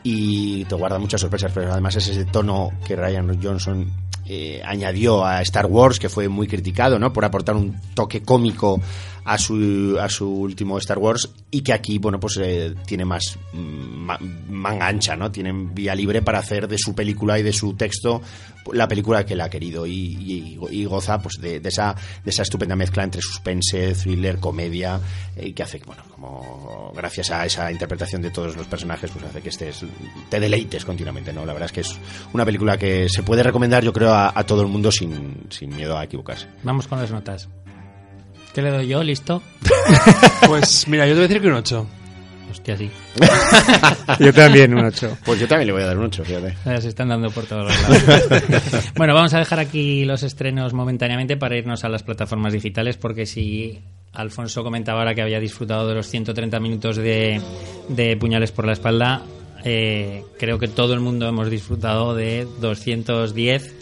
y te guarda muchas sorpresas, pero además es ese tono que Ryan Johnson eh, añadió a Star Wars, que fue muy criticado, ¿no? Por aportar un toque cómico a su, a su último Star Wars y que aquí, bueno, pues eh, tiene más manga ancha, ¿no? Tienen vía libre para hacer de su película y de su texto la película que él ha querido y, goza pues de, esa, de esa estupenda mezcla entre suspense, thriller, comedia y eh, que hace, bueno, como gracias a esa interpretación de todos los personajes, pues hace que estés, te deleites continuamente, ¿no? La verdad es que es una película que se puede recomendar, yo creo, a, a todo el mundo sin, sin miedo a equivocarse. Vamos con las notas. ¿Qué le doy yo? ¿Listo? pues mira, yo te voy a decir que un 8. Hostia, sí. yo también un 8. Pues yo también le voy a dar un 8, fíjate. Se están dando por todos los lados. bueno, vamos a dejar aquí los estrenos momentáneamente para irnos a las plataformas digitales porque si Alfonso comentaba ahora que había disfrutado de los 130 minutos de, de Puñales por la espalda, eh, creo que todo el mundo hemos disfrutado de 210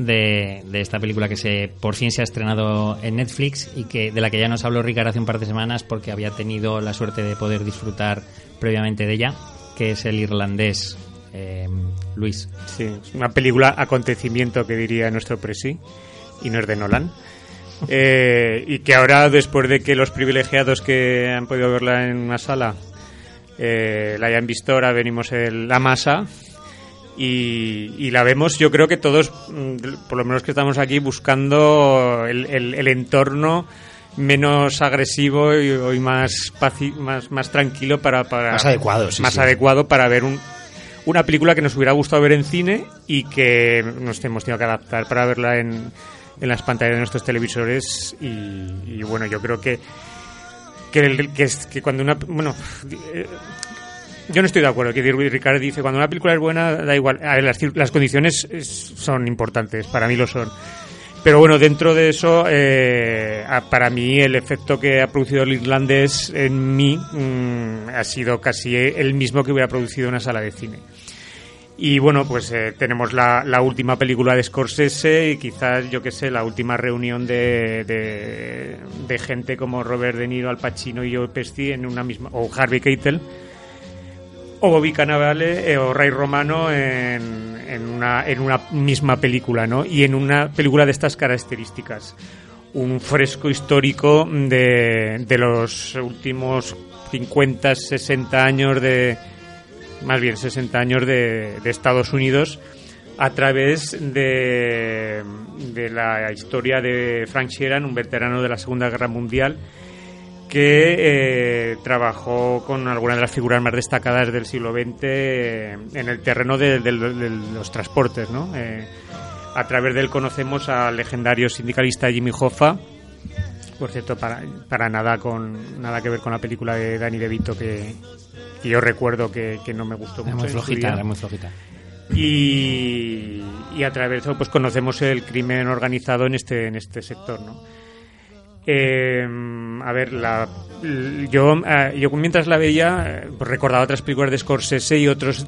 de, esta película que se por fin se ha estrenado en Netflix y que de la que ya nos habló Ricard hace un par de semanas porque había tenido la suerte de poder disfrutar previamente de ella, que es el irlandés eh, Luis. Sí, es una película acontecimiento que diría nuestro presi y no es de Nolan. Eh, y que ahora, después de que los privilegiados que han podido verla en una sala eh, la hayan visto, ahora venimos en la masa y, la vemos yo creo que todos, mm, por lo menos que estamos aquí, buscando el, el, entorno menos agresivo y, más, más más tranquilo para, para más adecuado más adecuado para ver un, una película que nos hubiera gustado ver en cine y que nos hemos tenido que adaptar para verla en, en las pantallas de nuestros televisores y, bueno yo creo que que, que, que cuando una bueno eh, yo no estoy de acuerdo. Que Ricardo dice, cuando una película es buena, da igual. las, condiciones son importantes, para mí lo son. Pero bueno, dentro de eso, eh, para mí el efecto que ha producido el irlandés en mí mm, ha sido casi el mismo que hubiera producido una sala de cine. Y bueno, pues eh, tenemos la, última película de Scorsese y quizás, yo qué sé, la última reunión de, de, gente como Robert De Niro, Al Pacino y Joe Pesci en una misma, o Harvey Keitel o Bobby Cannavale eh, o Ray Romano en, en, una, en una misma película, ¿no? Y en una película de estas características. Un fresco histórico de, de los últimos 50, 60 años de... Más bien 60 años de, de Estados Unidos a través de, de la historia de Frank Sheeran, un veterano de la Segunda Guerra Mundial, que eh, trabajó con algunas de las figuras más destacadas del siglo XX eh, en el terreno de, los transportes. ¿no? Eh, a través de él conocemos al legendario sindicalista Jimmy Hoffa, por cierto, para, para nada con nada que ver con la película de Danny DeVito que, que yo recuerdo que, que, no me gustó mucho. Muy flojita, muy flojita. Y, y, a través de eso pues conocemos el crimen organizado en este en este sector, ¿no? Eh, a ver, eh, yo mientras la veía eh, pues recordaba otras películas de Scorsese y otros,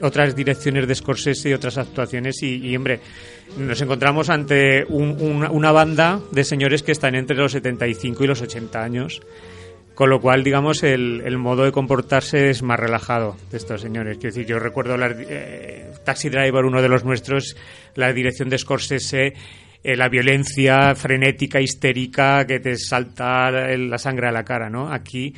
otras direcciones de Scorsese y otras actuaciones y, hombre, nos encontramos ante una banda de señores que están entre los 75 y los 80 años. Con lo cual, digamos, el, modo de comportarse es más relajado de estos señores. Quiero decir, yo recuerdo la, Taxi Driver, uno de los nuestros, la dirección de Scorsese eh, la violencia frenética, histérica, que te salta la sangre a la cara, ¿no? Aquí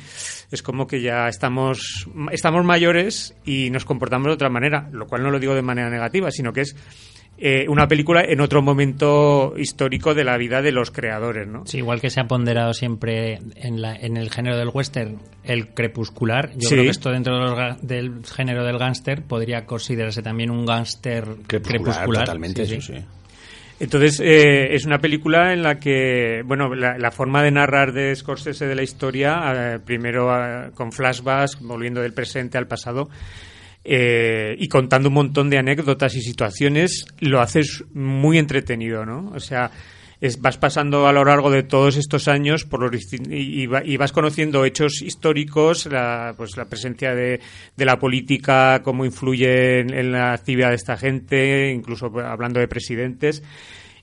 es como que ya estamos, estamos mayores y nos comportamos de otra manera, lo cual no lo digo de manera negativa, sino que es eh, una película en otro momento histórico de la vida de los creadores, ¿no? Sí, igual que se ha ponderado siempre en, la, en el género del western el crepuscular, yo creo que esto dentro del género del gángster podría considerarse también un gángster crepuscular. Totalmente, sí. sí. Entonces, eh, es una película en la que, bueno, la, forma de narrar de Scorsese de la historia, eh, primero eh, con flashbacks, volviendo del presente al pasado, y contando un montón de anécdotas y situaciones, lo haces muy entretenido, ¿no? O sea, vas pasando a lo largo de todos estos años por los, y, vas conociendo hechos históricos, la, pues la presencia de, la política, cómo influye en, la actividad de esta gente, incluso hablando de presidentes.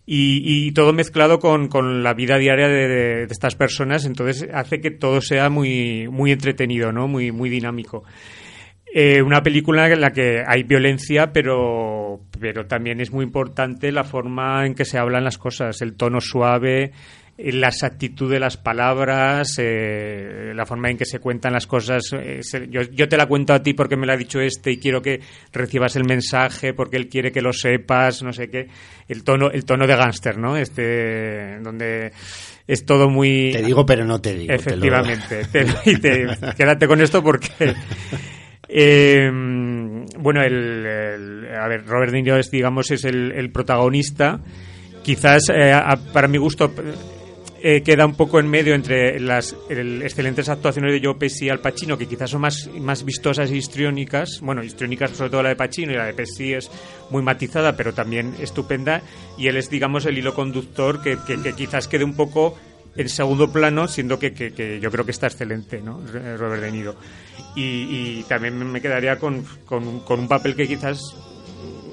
Y, todo mezclado con, la vida diaria de, estas personas, entonces hace que todo sea muy, muy entretenido, ¿no? Muy, muy dinámico. Eh, una película en la que hay violencia, pero, pero también es muy importante la forma en que se hablan las cosas, el tono suave, eh, la exactitud de las palabras, eh, la forma en que se cuentan las cosas. yo, yo, te la cuento a ti porque me la ha dicho este y quiero que recibas el mensaje porque él quiere que lo sepas, no sé qué. El tono, el tono de gángster, ¿no? Este, donde es todo muy... Te digo, pero no te digo. Efectivamente. y te, quédate con esto porque... Eh, bueno, el, a ver, Robert De Niro es, digamos, es el, protagonista. Quizás, eh, para mi gusto, eh, queda un poco en medio entre las excelentes actuaciones de Joe Pesci y Al Pacino, que quizás son más, más vistosas y histriónicas. Bueno, histriónicas sobre todo la de Pacino y la de Pesci es muy matizada, pero también estupenda. Y él es, digamos, el hilo conductor que, que quizás quede un poco en segundo plano, siendo que, que, yo creo que está excelente, ¿no? Robert De Niro. Y, también me quedaría con, con, con, un papel que quizás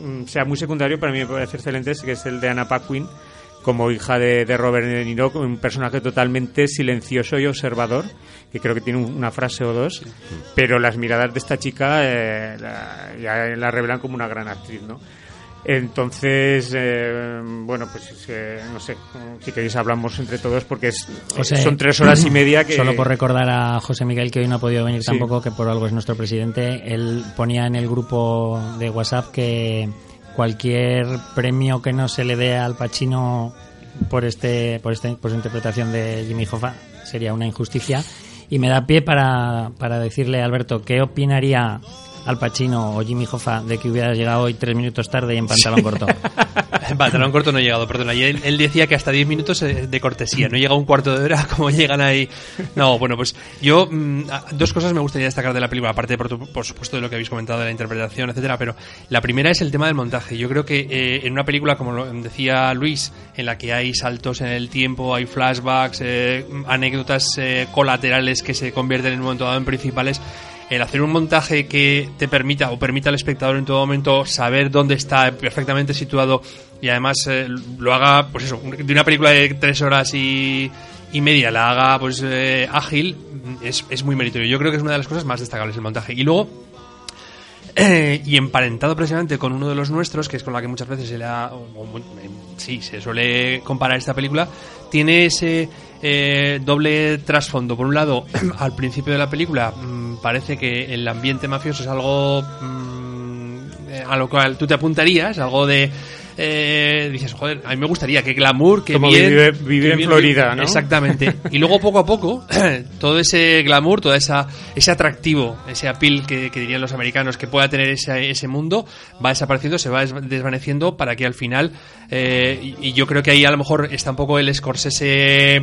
mm, sea muy secundario, para mí me parece excelente, que es el de Anna Paquin, como hija de, de, Robert De Niro, un personaje totalmente silencioso y observador, que creo que tiene una frase o dos, pero las miradas de esta chica eh, la, ya la revelan como una gran actriz, ¿no? Entonces, eh, bueno, pues eh, no sé, si queréis hablamos entre todos porque es, son tres horas y media que... Solo por recordar a José Miguel que hoy no ha podido venir tampoco, que por algo es nuestro presidente, él ponía en el grupo de WhatsApp que cualquier premio que no se le dé al Pacino por este por esta por su interpretación de Jimmy Hoffa sería una injusticia. Y me da pie para, para decirle Alberto qué opinaría al Pacino o Jimmy Hoffa de que hubiera llegado hoy tres minutos tarde y en pantalón corto. en pantalón corto no he llegado, perdona. Y él, decía que hasta diez minutos eh, de cortesía, no llega un cuarto de hora como llegan ahí. No, bueno, pues yo mm, dos cosas me gustaría destacar de la película, aparte por, por, supuesto de lo que habéis comentado de la interpretación, etcétera, pero la primera es el tema del montaje. Yo creo que eh, en una película, como lo decía Luis, en la que hay saltos en el tiempo, hay flashbacks, eh, anécdotas colaterales que se convierten en un momento dado en principales, el hacer un montaje que te permita o permita al espectador en todo momento saber dónde está perfectamente situado y además eh, lo haga, pues eso, de una película de tres horas y, y media la haga pues eh, ágil, es, es muy meritorio. Yo creo que es una de las cosas más destacables el montaje. Y luego, eh, y emparentado precisamente con uno de los nuestros, que es con la que muchas veces se le ha. sí, se suele comparar esta película, tiene ese eh, doble trasfondo. Por un lado, al principio de la película mm, parece que el ambiente mafioso es algo mm, eh, a lo cual tú te apuntarías, algo de eh, dices, joder, a mí me gustaría que glamour, que Como bien, vivir, en Florida, ¿no? Exactamente. Y luego poco a poco, todo ese glamour, todo esa, ese atractivo, ese appeal que, dirían los americanos que pueda tener ese, ese mundo, va desapareciendo, se va desvaneciendo para que al final, eh, y, yo creo que ahí a lo mejor está un poco el Scorsese,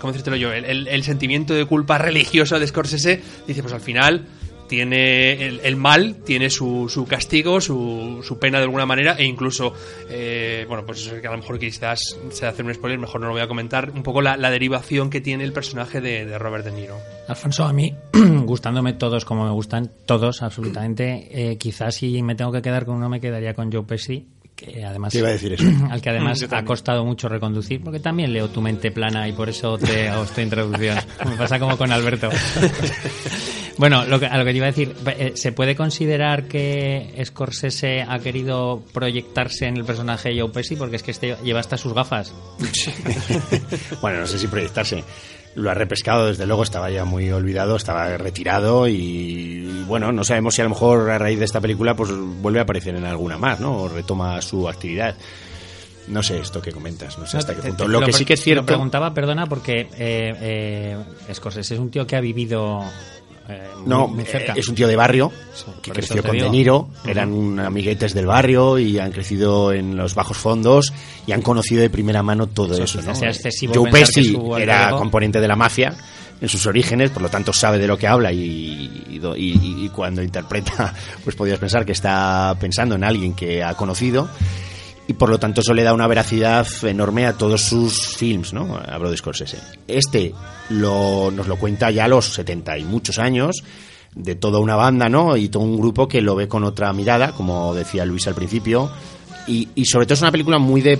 ¿cómo decírtelo yo? El, el sentimiento de culpa religioso de Scorsese, dice, pues al final tiene el, mal tiene su, su castigo, su, su, pena de alguna manera e incluso, eh, bueno, pues eso que a lo mejor quizás se hace un spoiler, mejor no lo voy a comentar, un poco la, derivación que tiene el personaje de, Robert De Niro. Alfonso, a mí, gustándome todos como me gustan, todos absolutamente, eh, quizás si me tengo que quedar con uno me quedaría con Joe Pesci, que además iba a decir eso? al que además ha costado mucho reconducir porque también leo tu mente plana y por eso te hago esta introducción me pasa como con Alberto bueno lo que, a lo que te iba a decir eh, se puede considerar que Scorsese ha querido proyectarse en el personaje de Joe Pesci porque es que este lleva hasta sus gafas bueno no sé si proyectarse lo ha repescado, desde luego estaba ya muy olvidado, estaba retirado y, bueno, no sabemos si a lo mejor a raíz de esta película pues vuelve a aparecer en alguna más, ¿no? O retoma su actividad. No sé esto que comentas, no sé hasta qué punto. lo, que sí que es cierto. Lo preguntaba, perdona, porque eh, eh, Scorsese es un tío que ha vivido eh, no, eh, es un tío de barrio que creció con De Niro, eran amiguetes del barrio y han crecido en los bajos fondos y han conocido de primera mano todo eso. ¿no? Joe Pesci era componente de la mafia en sus orígenes, por lo tanto sabe de lo que habla y, y, cuando interpreta, pues podrías pensar que está pensando en alguien que ha conocido y por lo tanto eso le da una veracidad enorme a todos sus films, ¿no? Hablo de Scorsese. Este lo, nos lo cuenta ya a los 70 y muchos años, de toda una banda, ¿no? Y todo un grupo que lo ve con otra mirada, como decía Luis al principio, y, y sobre todo es una película muy de,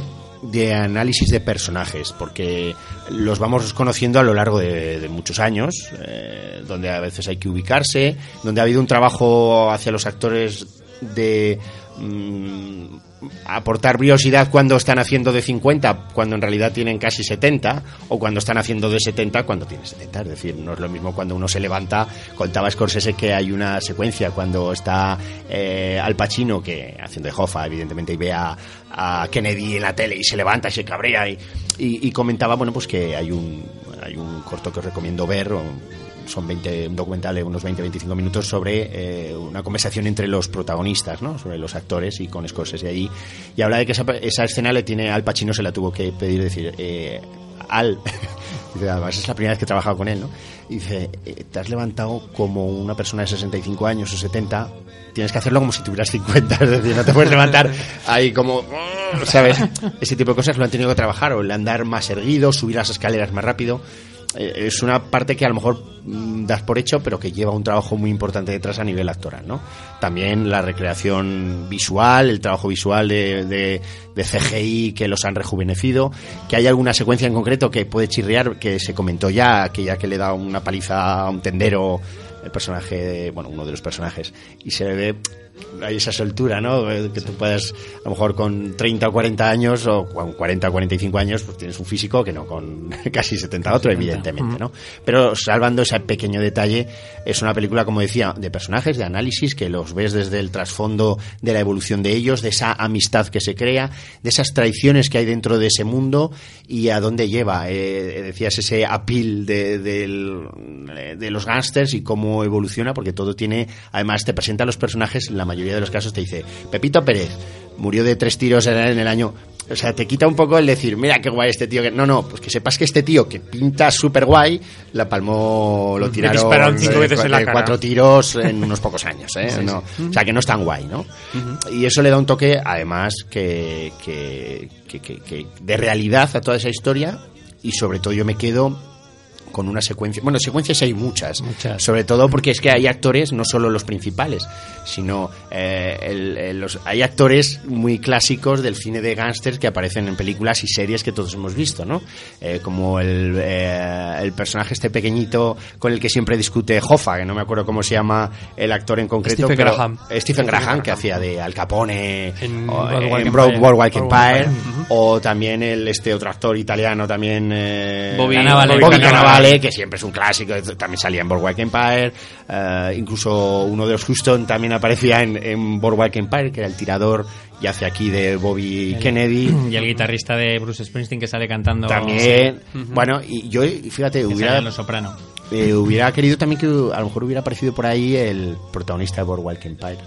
análisis de personajes, porque los vamos conociendo a lo largo de, muchos años, eh, donde a veces hay que ubicarse, donde ha habido un trabajo hacia los actores de mm, aportar briosidad cuando están haciendo de 50, cuando en realidad tienen casi 70, o cuando están haciendo de 70, cuando tienen 70. Es decir, no es lo mismo cuando uno se levanta. Contaba Scorsese que hay una secuencia cuando está eh, Al Pacino, que haciendo de Hoffa, evidentemente, y ve a, Kennedy en la tele y se levanta y se cabrea, y, y, comentaba, bueno, pues que hay un, hay un corto que os recomiendo ver, son 20, un documental de unos 20-25 minutos sobre eh, una conversación entre los protagonistas, ¿no? sobre los actores y con Scorsese allí. Y habla de que esa, esa, escena le tiene al Pacino, se la tuvo que pedir, decir, eh, al. dice, además es la primera vez que he trabajado con él, ¿no? dice, eh, te has levantado como una persona de 65 años o 70, tienes que hacerlo como si tuvieras 50, es decir, no te puedes levantar ahí como, ¿sabes? Ese tipo de cosas lo han tenido que trabajar, o el andar más erguido, subir las escaleras más rápido. Eh, es una parte que a lo mejor mm, das por hecho, pero que lleva un trabajo muy importante detrás a nivel actoral, ¿no? También la recreación visual, el trabajo visual de, de, CGI que los han rejuvenecido, que hay alguna secuencia en concreto que puede chirriar, que se comentó ya, que ya que le da una paliza a un tendero el personaje, bueno, uno de los personajes, y se ve hay esa soltura, ¿no? Eh, que tú puedas, a lo mejor con 30 o 40 años o con 40 o 45 años, pues tienes un físico que no con casi 70 otro, evidentemente, ¿no? Pero salvando ese pequeño detalle, es una película, como decía, de personajes, de análisis, que los ves desde el trasfondo de la evolución de ellos, de esa amistad que se crea, de esas traiciones que hay dentro de ese mundo y a dónde lleva. Eh, decías ese apil de, de, los gángsters y cómo evoluciona, porque todo tiene, además te presenta a los personajes la mayoría de los casos te dice, Pepito Pérez murió de tres tiros en el año. O sea, te quita un poco el decir, mira qué guay este tío. Que... No, no, pues que sepas que este tío que pinta súper guay, la palmó, lo tiraron cinco veces en la cara. cuatro tiros en unos pocos años. ¿eh? O sea, que no es tan guay, ¿no? Y eso le da un toque, además, que, que, que de realidad a toda esa historia. Y sobre todo yo me quedo con una secuencia. Bueno, secuencias hay muchas, sobre todo porque es que hay actores, no solo los principales, sino eh, los, hay actores muy clásicos del cine de gángsters que aparecen en películas y series que todos hemos visto, ¿no? Eh, como el, eh, el, personaje este pequeñito con el que siempre discute Hoffa, que no me acuerdo cómo se llama el actor en concreto. Stephen Graham. Stephen Graham, que hacía de Al Capone en, Boardwalk Empire, o también el este otro actor italiano también Bobby, Bobby Cannavale, que siempre es un clásico, también salía en Boardwalk Empire, incluso uno de los Houston también aparecía en, en Boardwalk Empire, que era el tirador y hace aquí de Bobby Kennedy. Y el guitarrista de Bruce Springsteen que sale cantando. También. Bueno, y yo, fíjate, hubiera. Los soprano. Eh, hubiera querido también que a lo mejor hubiera aparecido por ahí el protagonista de Boardwalk Empire.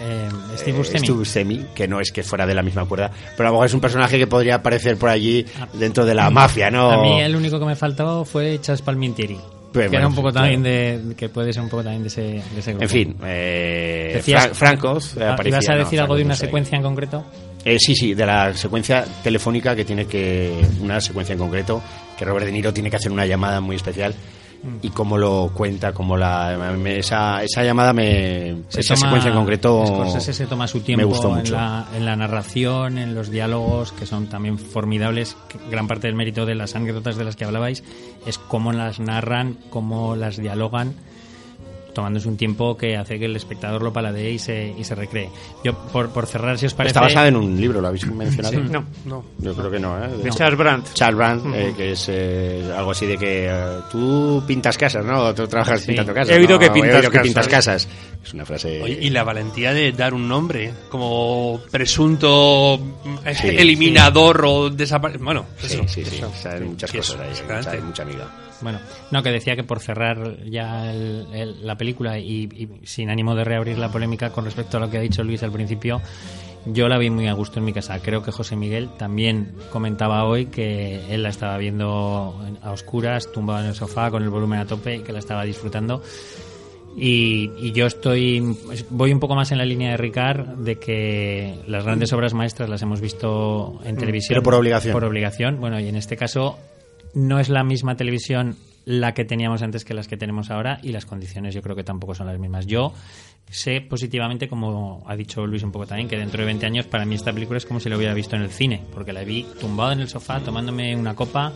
Eh, Steve eh, Buscemi. que no es que fuera de la misma cuerda, pero a lo mejor es un personaje que podría aparecer por allí ah. dentro de la mafia, ¿no? A mí el único que me faltó fue Charles Palmintieri. Pues que era un poco también de que puede ser un poco también de ese, de ese grupo. En fin, eh, Decías, Francos eh, ¿Ibas a decir algo de una secuencia en concreto? Eh, sí, sí, de la secuencia telefónica que tiene que una secuencia en concreto que Robert De Niro tiene que hacer una llamada muy especial. Y cómo lo cuenta, cómo la esa, esa llamada me esa secuencia en concreto se toma su tiempo me gustó mucho. En, la, en la narración, en los diálogos que son también formidables. Gran parte del mérito de las anécdotas de las que hablabais es cómo las narran, cómo las dialogan tomándose un tiempo que hace que el espectador lo paladee y se, y se recree. Yo, por, por cerrar, si os parece... Está basada en un libro, ¿lo habéis mencionado? No, no. Yo creo que no, ¿eh? De Charles Brandt. Charles Brandt, eh, que es eh, algo así de que eh, tú pintas casas, ¿no? Tú trabajas pintando casas. He oído, que, pintas he oído que pintas casas. Es una frase... y la valentía de dar un nombre como presunto eliminador o desaparecido. Bueno, sí, sí, sí. Hay muchas cosas ahí, hay mucha amiga. Bueno, no, que decía que por cerrar ya la película y, sin ánimo de reabrir la polémica con respecto a lo que ha dicho Luis al principio, yo la vi muy a gusto en mi casa. Creo que José Miguel también comentaba hoy que él la estaba viendo a oscuras, tumbado en el sofá con el volumen a tope y que la estaba disfrutando. Y, yo estoy voy un poco más en la línea de Ricard de que las grandes obras maestras las hemos visto en mm, televisión pero por obligación por obligación bueno y en este caso no es la misma televisión la que teníamos antes que las que tenemos ahora y las condiciones yo creo que tampoco son las mismas. Yo sé positivamente, como ha dicho Luis un poco también, que dentro de 20 años para mí esta película es como si la hubiera visto en el cine, porque la vi tumbado en el sofá tomándome una copa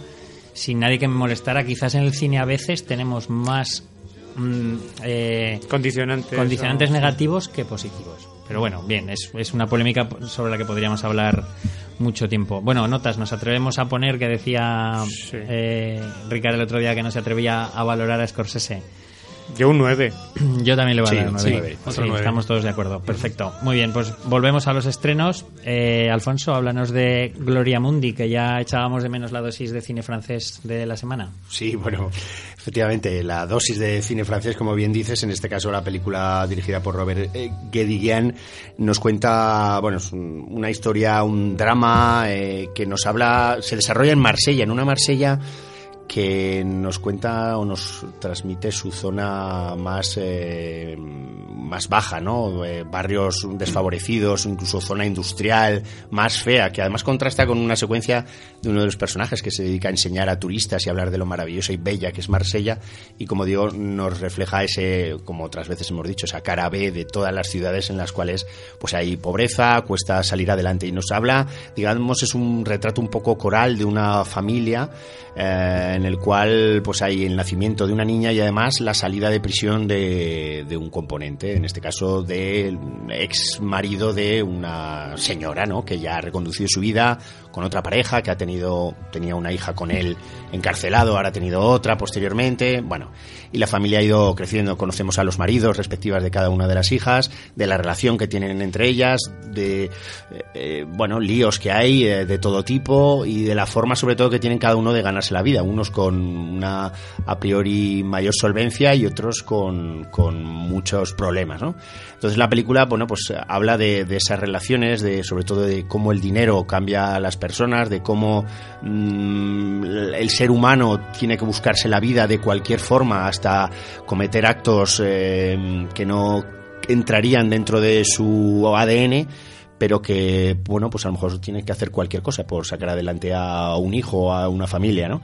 sin nadie que me molestara. Quizás en el cine a veces tenemos más mm, eh, condicionantes, condicionantes negativos que positivos. Pero bueno, bien, es, es una polémica sobre la que podríamos hablar mucho tiempo. Bueno, notas, nos atrevemos a poner que decía eh, Ricardo el otro día que no se atrevía a valorar a Scorsese. Yo un 9. Yo también le voy a dar un 9. Estamos todos de acuerdo. Perfecto. Muy bien, pues volvemos a los estrenos. Eh, Alfonso, háblanos de Gloria Mundi, que ya echábamos de menos la dosis de cine francés de la semana. Sí, bueno, efectivamente, la dosis de cine francés, como bien dices, en este caso la película dirigida por Robert eh, Guédiguian, nos cuenta, bueno, una historia, un drama eh, que nos habla, se desarrolla en Marsella, en una Marsella que nos cuenta o nos transmite su zona más, eh, más baja, ¿no? Eh, barrios desfavorecidos, incluso zona industrial más fea, que además contrasta con una secuencia de uno de los personajes que se dedica a enseñar a turistas y hablar de lo maravillosa y bella que es Marsella y como digo nos refleja ese, como otras veces hemos dicho, esa cara B de todas las ciudades en las cuales pues hay pobreza, cuesta salir adelante y nos habla, digamos, es un retrato un poco coral de una familia eh, en el cual pues hay el nacimiento de una niña y además la salida de prisión de, de un componente, en este caso del ex marido de una señora, ¿no? Que ya ha reconducido su vida con otra pareja, que ha tenido, tenía una hija con él encarcelado, ahora ha tenido otra posteriormente, bueno, y la familia ha ido creciendo, conocemos a los maridos respectivas de cada una de las hijas, de la relación que tienen entre ellas, de, eh, bueno, líos que hay eh, de todo tipo y de la forma sobre todo que tienen cada uno de ganarse la vida, unos con una a priori mayor solvencia y otros con, con muchos problemas, ¿no? Entonces la película, bueno, pues habla de, de esas relaciones, de sobre todo de cómo el dinero cambia las personas, de cómo mmm, el ser humano tiene que buscarse la vida de cualquier forma hasta cometer actos eh, que no entrarían dentro de su ADN pero que, bueno, pues a lo mejor tiene que hacer cualquier cosa por sacar adelante a un hijo o a una familia, ¿no?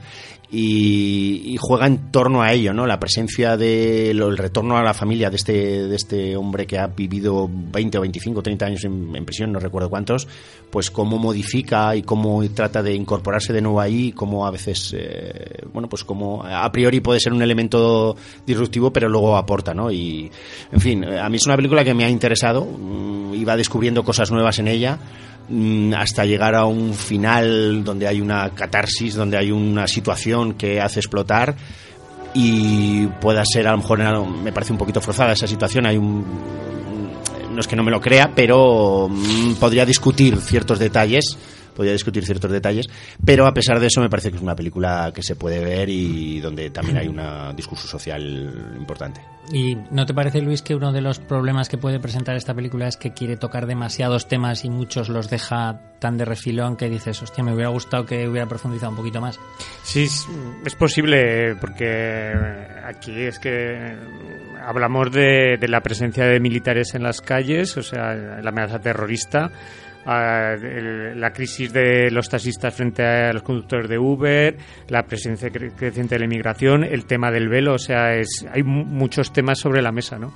Y, juega en torno a ello, ¿no? La presencia de el retorno a la familia de este, de este hombre que ha vivido 20 o 25, 30 años en, prisión, no recuerdo cuántos, pues cómo modifica y cómo trata de incorporarse de nuevo ahí, cómo a veces, eh, bueno, pues como a priori puede ser un elemento disruptivo, pero luego aporta, ¿no? Y, en fin, a mí es una película que me ha interesado, iba descubriendo cosas nuevas en ella mm, hasta llegar a un final donde hay una catarsis, donde hay una situación que hace explotar y pueda ser a lo mejor me parece un poquito forzada esa situación, hay un no es que no me lo crea, pero mm, podría discutir ciertos detalles podría discutir ciertos detalles, pero a pesar de eso me parece que es una película que se puede ver y donde también hay un discurso social importante. ¿Y no te parece, Luis, que uno de los problemas que puede presentar esta película es que quiere tocar demasiados temas y muchos los deja tan de refilón que dices, hostia, me hubiera gustado que hubiera profundizado un poquito más? Sí, es posible, porque aquí es que hablamos de, de la presencia de militares en las calles, o sea, la amenaza terrorista la crisis de los taxistas frente a los conductores de Uber, la presencia creciente de la inmigración, el tema del velo, o sea, es, hay muchos temas sobre la mesa, ¿no?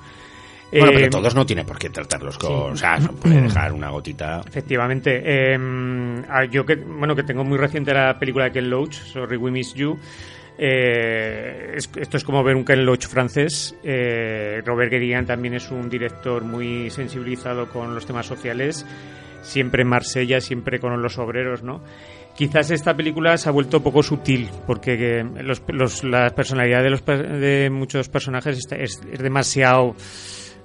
Bueno, pero todos no tiene por qué tratarlos con, sí. o sea, no puede dejar una gotita. Efectivamente, eh, yo que bueno que tengo muy reciente la película de Ken Loach, Sorry We Miss You. Eh, es, esto es como ver un Ken Loach francés. Eh, Robert Guérin también es un director muy sensibilizado con los temas sociales siempre en Marsella, siempre con los obreros, ¿no? Quizás esta película se ha vuelto poco sutil, porque los, los, la personalidad de, los, de muchos personajes es, demasiado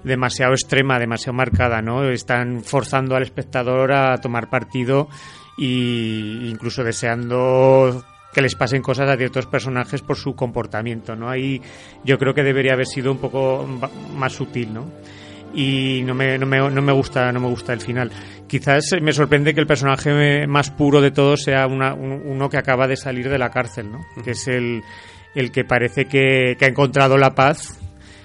demasiado extrema, demasiado marcada, ¿no? Están forzando al espectador a tomar partido e incluso deseando que les pasen cosas a ciertos personajes por su comportamiento, ¿no? Ahí yo creo que debería haber sido un poco más sutil, ¿no? Y no me, no me, no me gusta no me gusta el final. Quizás me sorprende que el personaje más puro de todos sea una, un, uno que acaba de salir de la cárcel ¿no? que es el, el que parece que, que, ha encontrado la paz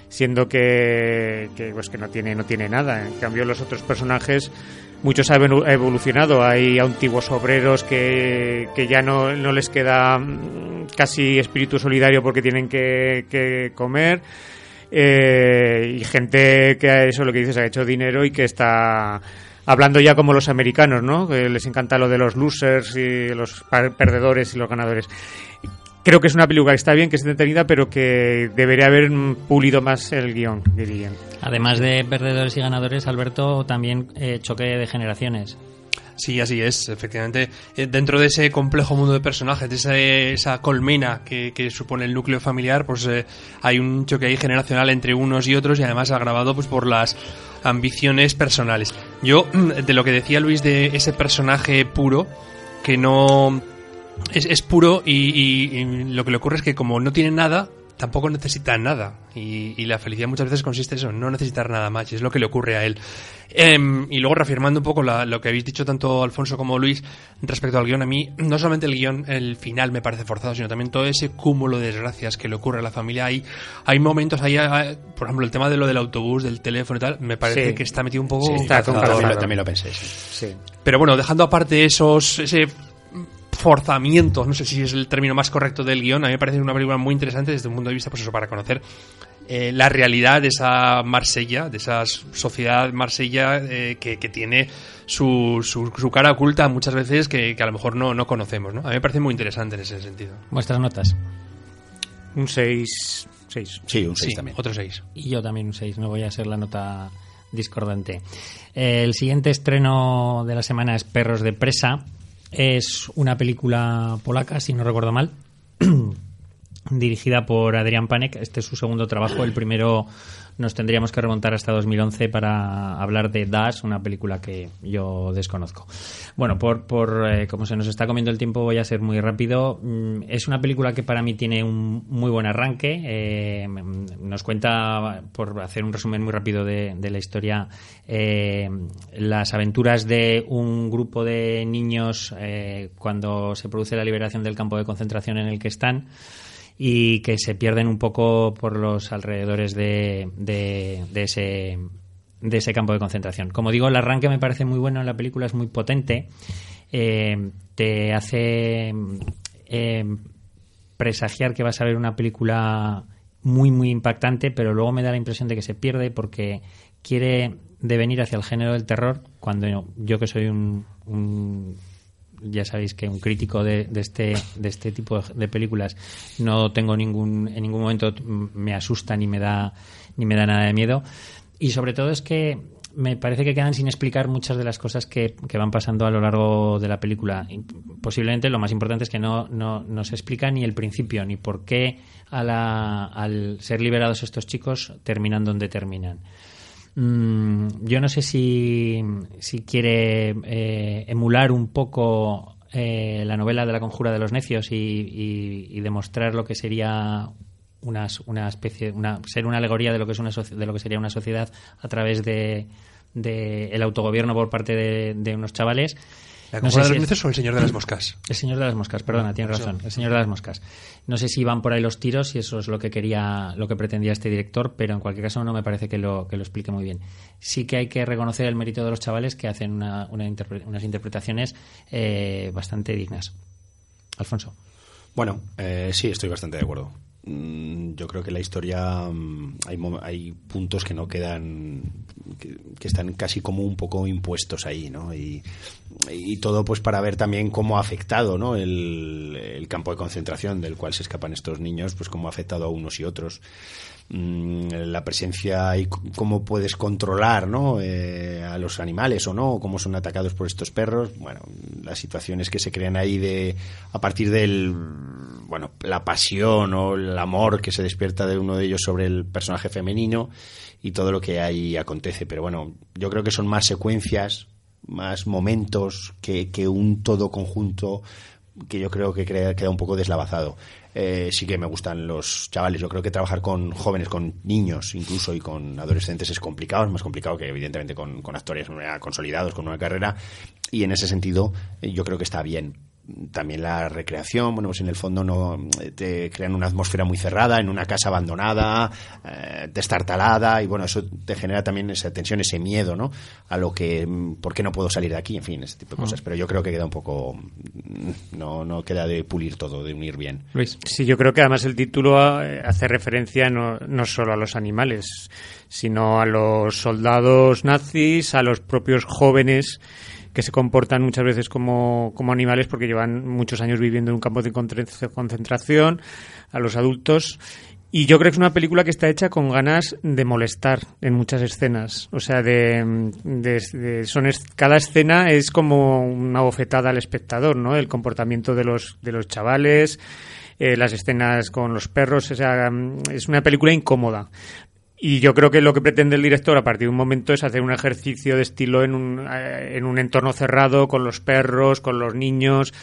siendo que, que, pues que no tiene no tiene nada. En cambio los otros personajes muchos han evolucionado. Hay antiguos obreros que, que ya no, no les queda casi espíritu solidario porque tienen que, que comer eh, y gente que eso lo que dices ha hecho dinero y que está hablando ya como los americanos, ¿no? Que les encanta lo de los losers y los perdedores y los ganadores. Creo que es una película que está bien, que es entretenida, pero que debería haber pulido más el guion, dirían. Además de perdedores y ganadores, Alberto, también eh, choque de generaciones. Sí, así es, efectivamente. Eh, dentro de ese complejo mundo de personajes, de esa, esa colmena que, supone el núcleo familiar, pues eh, hay un choque ahí generacional entre unos y otros y además agravado pues por las ambiciones personales. Yo, de lo que decía Luis de ese personaje puro, que no... Es, es puro y, y lo que le ocurre es que como no tiene nada, tampoco necesita nada. Y, y, la felicidad muchas veces consiste en eso, no necesitar nada más. Y es lo que le ocurre a él. Eh, y luego reafirmando un poco la, lo que habéis dicho tanto Alfonso como Luis respecto al guion, a mí no solamente el guion, el final me parece forzado, sino también todo ese cúmulo de desgracias que le ocurre a la familia. Hay, hay momentos, ahí, por ejemplo, el tema de lo del autobús, del teléfono y tal, me parece sí. que está metido un poco... Sí, está también, lo, también lo pensé, sí. Pero bueno, dejando aparte esos... ese forzamiento, no sé si es el término más correcto del guion, a mí me parece una película muy interesante desde un punto de vista, pues eso, para conocer eh, la realidad de esa Marsella, de esa sociedad Marsella eh, que, que, tiene su, su, su, cara oculta muchas veces que, que a lo mejor no, no conocemos. ¿no? A mí me parece muy interesante en ese sentido. Vuestras notas. Un 6. 6. Sí, un 6 Sí, también. otro 6. Y yo también un 6, no voy a ser la nota discordante. El siguiente estreno de la semana es Perros de Presa. Es una película polaca, si no recuerdo mal, dirigida por Adrián Panek. Este es su segundo trabajo. El primero nos tendríamos que remontar hasta 2011 para hablar de Dash, una película que yo desconozco. Bueno, por, por eh, como se nos está comiendo el tiempo, voy a ser muy rápido. Mm, Es una película que para mí tiene un muy buen arranque. Eh, mm, nos cuenta, por hacer un resumen muy rápido de, de la historia, eh, las aventuras de un grupo de niños cuando se produce la liberación del campo de concentración en el que están y que se pierden un poco por los alrededores de, de, ese de ese campo de concentración. Como digo, el arranque me parece muy bueno en la película, es muy potente, eh, te hace eh, presagiar que vas a ver una película muy, muy impactante, pero luego me da la impresión de que se pierde porque quiere devenir hacia el género del terror, cuando yo que soy un, un ya sabéis que un crítico de, este de este tipo de, películas no tengo ningún en ningún momento me asusta ni me da ni me da nada de miedo y sobre todo es que me parece que quedan sin explicar muchas de las cosas que, que van pasando a lo largo de la película. Posiblemente lo más importante es que no, no, no se explica ni el principio, ni por qué a la- al ser liberados estos chicos terminan donde terminan. Mm, yo no sé si, si quiere eh, emular un poco eh, la novela de la conjura de los necios y, demostrar lo que sería una, una especie una, ser una alegoría de lo que es una de lo que sería una sociedad a través de, de el autogobierno por parte de unos chavales ¿La No sé de si los es- necios o el señor de las moscas? el señor de las moscas, perdona, tienes razón. El señor de las moscas. No sé si van por ahí los tiros, si eso es lo que quería, lo que pretendía este director, pero en cualquier caso no me parece que lo, que lo explique muy bien. Sí que hay que reconocer el mérito de los chavales que hacen una- una interpre- unas interpretaciones eh, bastante dignas. Alfonso. Bueno, eh, sí, estoy bastante de acuerdo. Mm, Yo creo que la historia mm, hay, hay puntos que no quedan, que, están casi como un poco impuestos ahí, ¿no? Y, y todo pues para ver también cómo ha afectado, ¿no? El, campo de concentración del cual se escapan estos niños, pues cómo ha afectado a unos y otros. Mm, la presencia y cómo puedes controlar ¿no? Eh, a los animales o no, cómo son atacados por estos perros. Bueno, las situaciones que se crean ahí de a partir del bueno la pasión o el amor que se despierta de uno de ellos sobre el personaje femenino y todo lo que ahí acontece. Pero bueno, yo creo que son más secuencias, más momentos que, que un todo conjunto que yo creo que queda un poco deslavazado. Eh, sí que me gustan los chavales. Yo creo que trabajar con jóvenes, con niños incluso y con adolescentes es complicado. Es más complicado que evidentemente con, con actores consolidados, con una carrera. Y en ese sentido eh, yo creo que está bien. También la recreación, bueno, pues en el fondo no eh, te crean una atmósfera muy cerrada, en una casa abandonada, eh, destartalada, y bueno, eso te genera también esa tensión, ese miedo, ¿no? A lo que, mm, ¿por qué no puedo salir de aquí? En fin, ese tipo de cosas. Pero yo creo que queda un poco, mm, no, no queda de pulir todo, de unir bien. Luis. Sí, yo creo que además el título eh, hace referencia no, no solo a los animales, sino a los soldados nazis, a los propios jóvenes que se comportan muchas veces como, como animales porque llevan muchos años viviendo en un campo de concentración, a los adultos. Y yo creo que es una película que está hecha con ganas de molestar en muchas escenas. O sea, de, de- son es- cada escena es como una bofetada al espectador, ¿no? El comportamiento de los, de los chavales, eh, las escenas con los perros. O sea, es una película incómoda. Y yo creo que lo que pretende el director a partir de un momento es hacer un ejercicio de estilo en un, eh, en un entorno cerrado, con los perros, con los niños,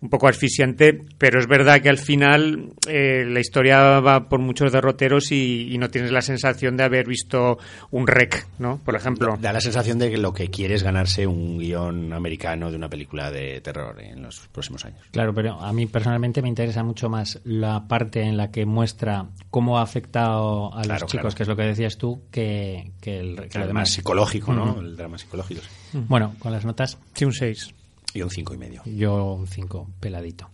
un poco asfixiante, pero es verdad que al final eh, la historia va por muchos derroteros y, y no tienes la sensación de haber visto un rec, ¿no? Por ejemplo. Da la sensación de que lo que quiere es ganarse un guion americano de una película de terror en los próximos años. Claro, pero a mí personalmente me interesa mucho más la parte en la que muestra cómo ha afectado a Claro, los chicos, claro. que es lo que decías tú, que, que el, que el demás. más psicológico, ¿no? Ujú. El drama psicológico. sí. Bueno, con las notas, Sí, un 6. Y un cinco y medio. yo un 5 peladito.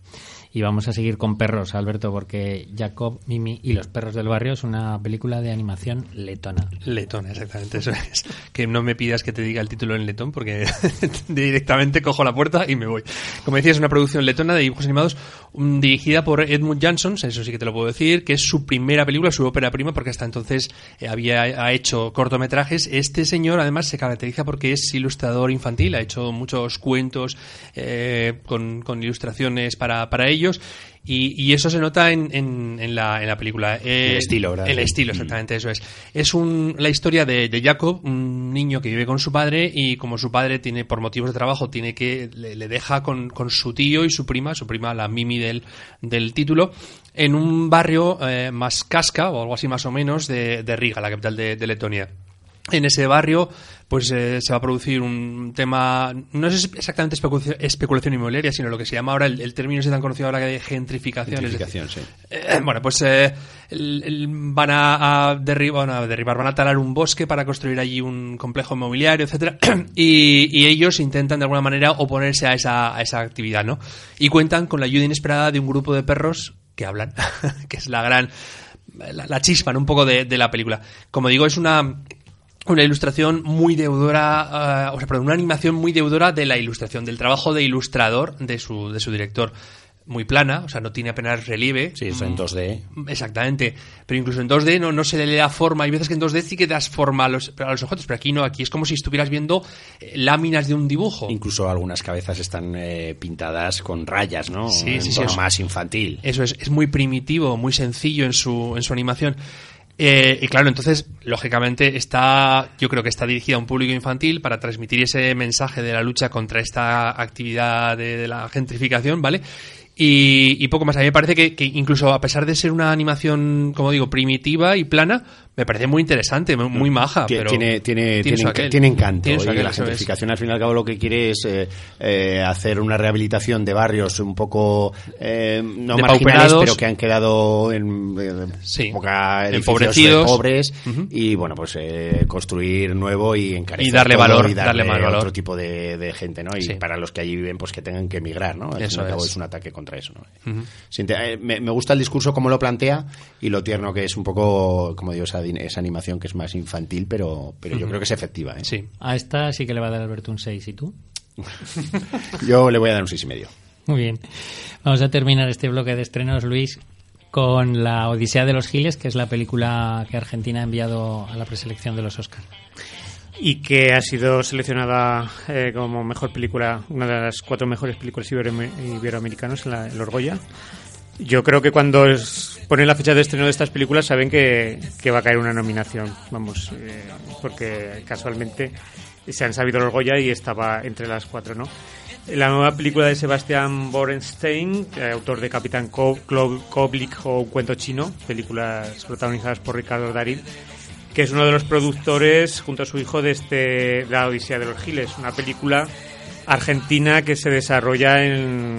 Y vamos a seguir con perros, Alberto, porque Jacob, Mimi y los perros del barrio es una película de animación letona. Letona, exactamente, eso es. Que no me pidas que te diga el título en letón porque directamente cojo la puerta y me voy. Como decía, es una producción letona de dibujos animados mm, dirigida por Edmund Jansson, eso sí que te lo puedo decir, que es su primera película, su ópera prima, porque hasta entonces eh, había ha hecho cortometrajes. Este señor además se caracteriza porque es ilustrador infantil, ha hecho muchos cuentos eh, con, con ilustraciones para, para y, eso se nota en, en, la, en la, película. el estilo, ¿verdad? El estilo, exactamente, eso es. Es un, la historia de, de, Jacob, un niño que vive con su padre y como su padre tiene, por motivos de trabajo, tiene que, le, deja con, con, su tío y su prima, su prima, la Mimi del, del título, en un barrio eh, más casca o algo así más o menos de, de Riga, la capital de, de Letonia en ese barrio pues eh, se va a producir un tema, no es exactamente especulación, inmobiliaria, sino lo que se llama ahora, el, término se tan conocido ahora de gentrificación. Gentrificación, sí. Eh, bueno, pues eh, van a, derribar, van a derribar, van a talar un bosque para construir allí un complejo inmobiliario, etcétera, y, ellos intentan de alguna manera oponerse a esa, a esa actividad, ¿no? Y cuentan con la ayuda inesperada de un grupo de perros que hablan, que es la gran, la, chispa, un poco de la película. Como digo, es una una ilustración muy deudora, uh, o sea, perdón, una animación muy deudora de la ilustración, del trabajo de ilustrador de su, de su director. Muy plana, o sea, no tiene apenas relieve. Sí, eso en 2D. Exactamente. Pero incluso en 2D no, no se le da forma. Hay veces que en 2D sí que das forma a los, a los objetos, pero aquí no. Aquí es como si estuvieras viendo eh, láminas de un dibujo. Incluso algunas cabezas están eh, pintadas con rayas, ¿no? Sí, sí, sí. más infantil. Eso es, es muy primitivo, muy sencillo en su, en su animación. Eh, y claro, entonces, lógicamente, está, yo creo que está dirigida a un público infantil para transmitir ese mensaje de la lucha contra esta actividad de la gentrificación, ¿vale? Y, poco más. A mí me parece que, incluso a pesar de ser una animación, como digo, primitiva y plana, me parece muy interesante, muy maja. pero tiene, tiene, tiene, encanto. y la gentrificación, al fin y al cabo, lo que quiere es eh, eh, hacer una rehabilitación de barrios un poco eh, no marginales, pero que han quedado en sí, empobrecidos, pobres. Y bueno, pues construir nuevo y encarecer. Y darle valor. Y darle, valor. otro tipo de, gente, ¿no? Y para los que allí viven, pues que tengan que emigrar, ¿no? Al fin y al cabo, es un ataque contra eso. Eh, me, gusta el discurso como lo plantea y lo tierno que es un poco, como digo, esa, esa animación que es más infantil, pero, pero yo creo que es efectiva. ¿eh? Sí. A esta sí que le va a dar Alberto un 6, ¿y tú? yo le voy a dar un seis y medio. Muy bien. Vamos a terminar este bloque de estrenos, Luis, con La Odisea de los Giles, que es la película que Argentina ha enviado a la preselección de los Oscars y que ha sido seleccionada eh, como mejor película, una de las cuatro mejores películas iberoamericanas en la el Orgoya. Yo creo que cuando ponen la fecha de estreno de estas películas saben que, va a caer una nominación, vamos, eh, porque casualmente se han sabido el Orgoya y estaba entre las cuatro, ¿no? La nueva película de Sebastián Borenstein, eh, autor de Capitán Koblik o Un cuento chino, películas protagonizadas por Ricardo Darín, que es uno de los productores, junto a su hijo, de este La Odisea de los Giles, una película argentina que se desarrolla en,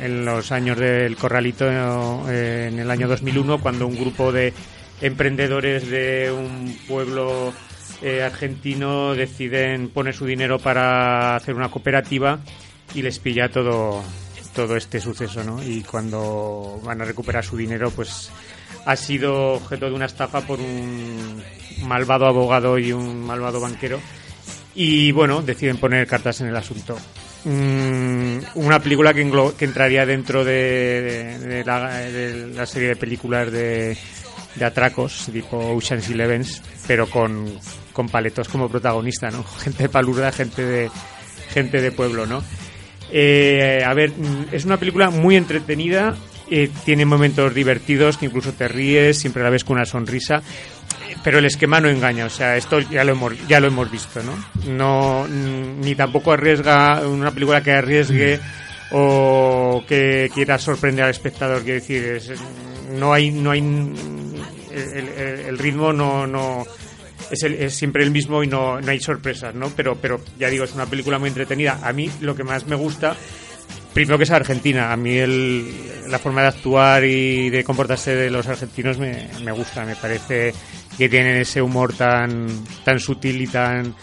en los años del Corralito, eh, en el año 2001, cuando un grupo de emprendedores de un pueblo eh, argentino deciden poner su dinero para hacer una cooperativa y les pilla todo todo este suceso, ¿no? Y cuando van a recuperar su dinero, pues ha sido objeto de una estafa por un malvado abogado y un malvado banquero. Y bueno, deciden poner cartas en el asunto. Mm, una película que, que entraría dentro de, la, serie de películas de, atracos, tipo Ocean's Eleven, pero con, con paletos como protagonista, ¿no? Gente de palurda, gente de, gente de pueblo, ¿no? Eh, a ver, mm, es una película muy entretenida, eh, tiene momentos divertidos que incluso te ríes, siempre la ves con una sonrisa pero el esquema no engaña, o sea, esto ya lo hemos, ya lo hemos visto, ¿no? No, ni tampoco arriesga una película que arriesgue o que quiera sorprender al espectador, quiero decir, no hay, no hay, el, ritmo no, no, es, es, siempre el mismo y no, no hay sorpresas, ¿no? Pero, pero ya digo, es una película muy entretenida. A mí lo que más me gusta primero que es Argentina. A mí el, la forma de actuar y de comportarse de los argentinos me, me gusta. Me parece que tienen ese humor tan, tan sutil y tan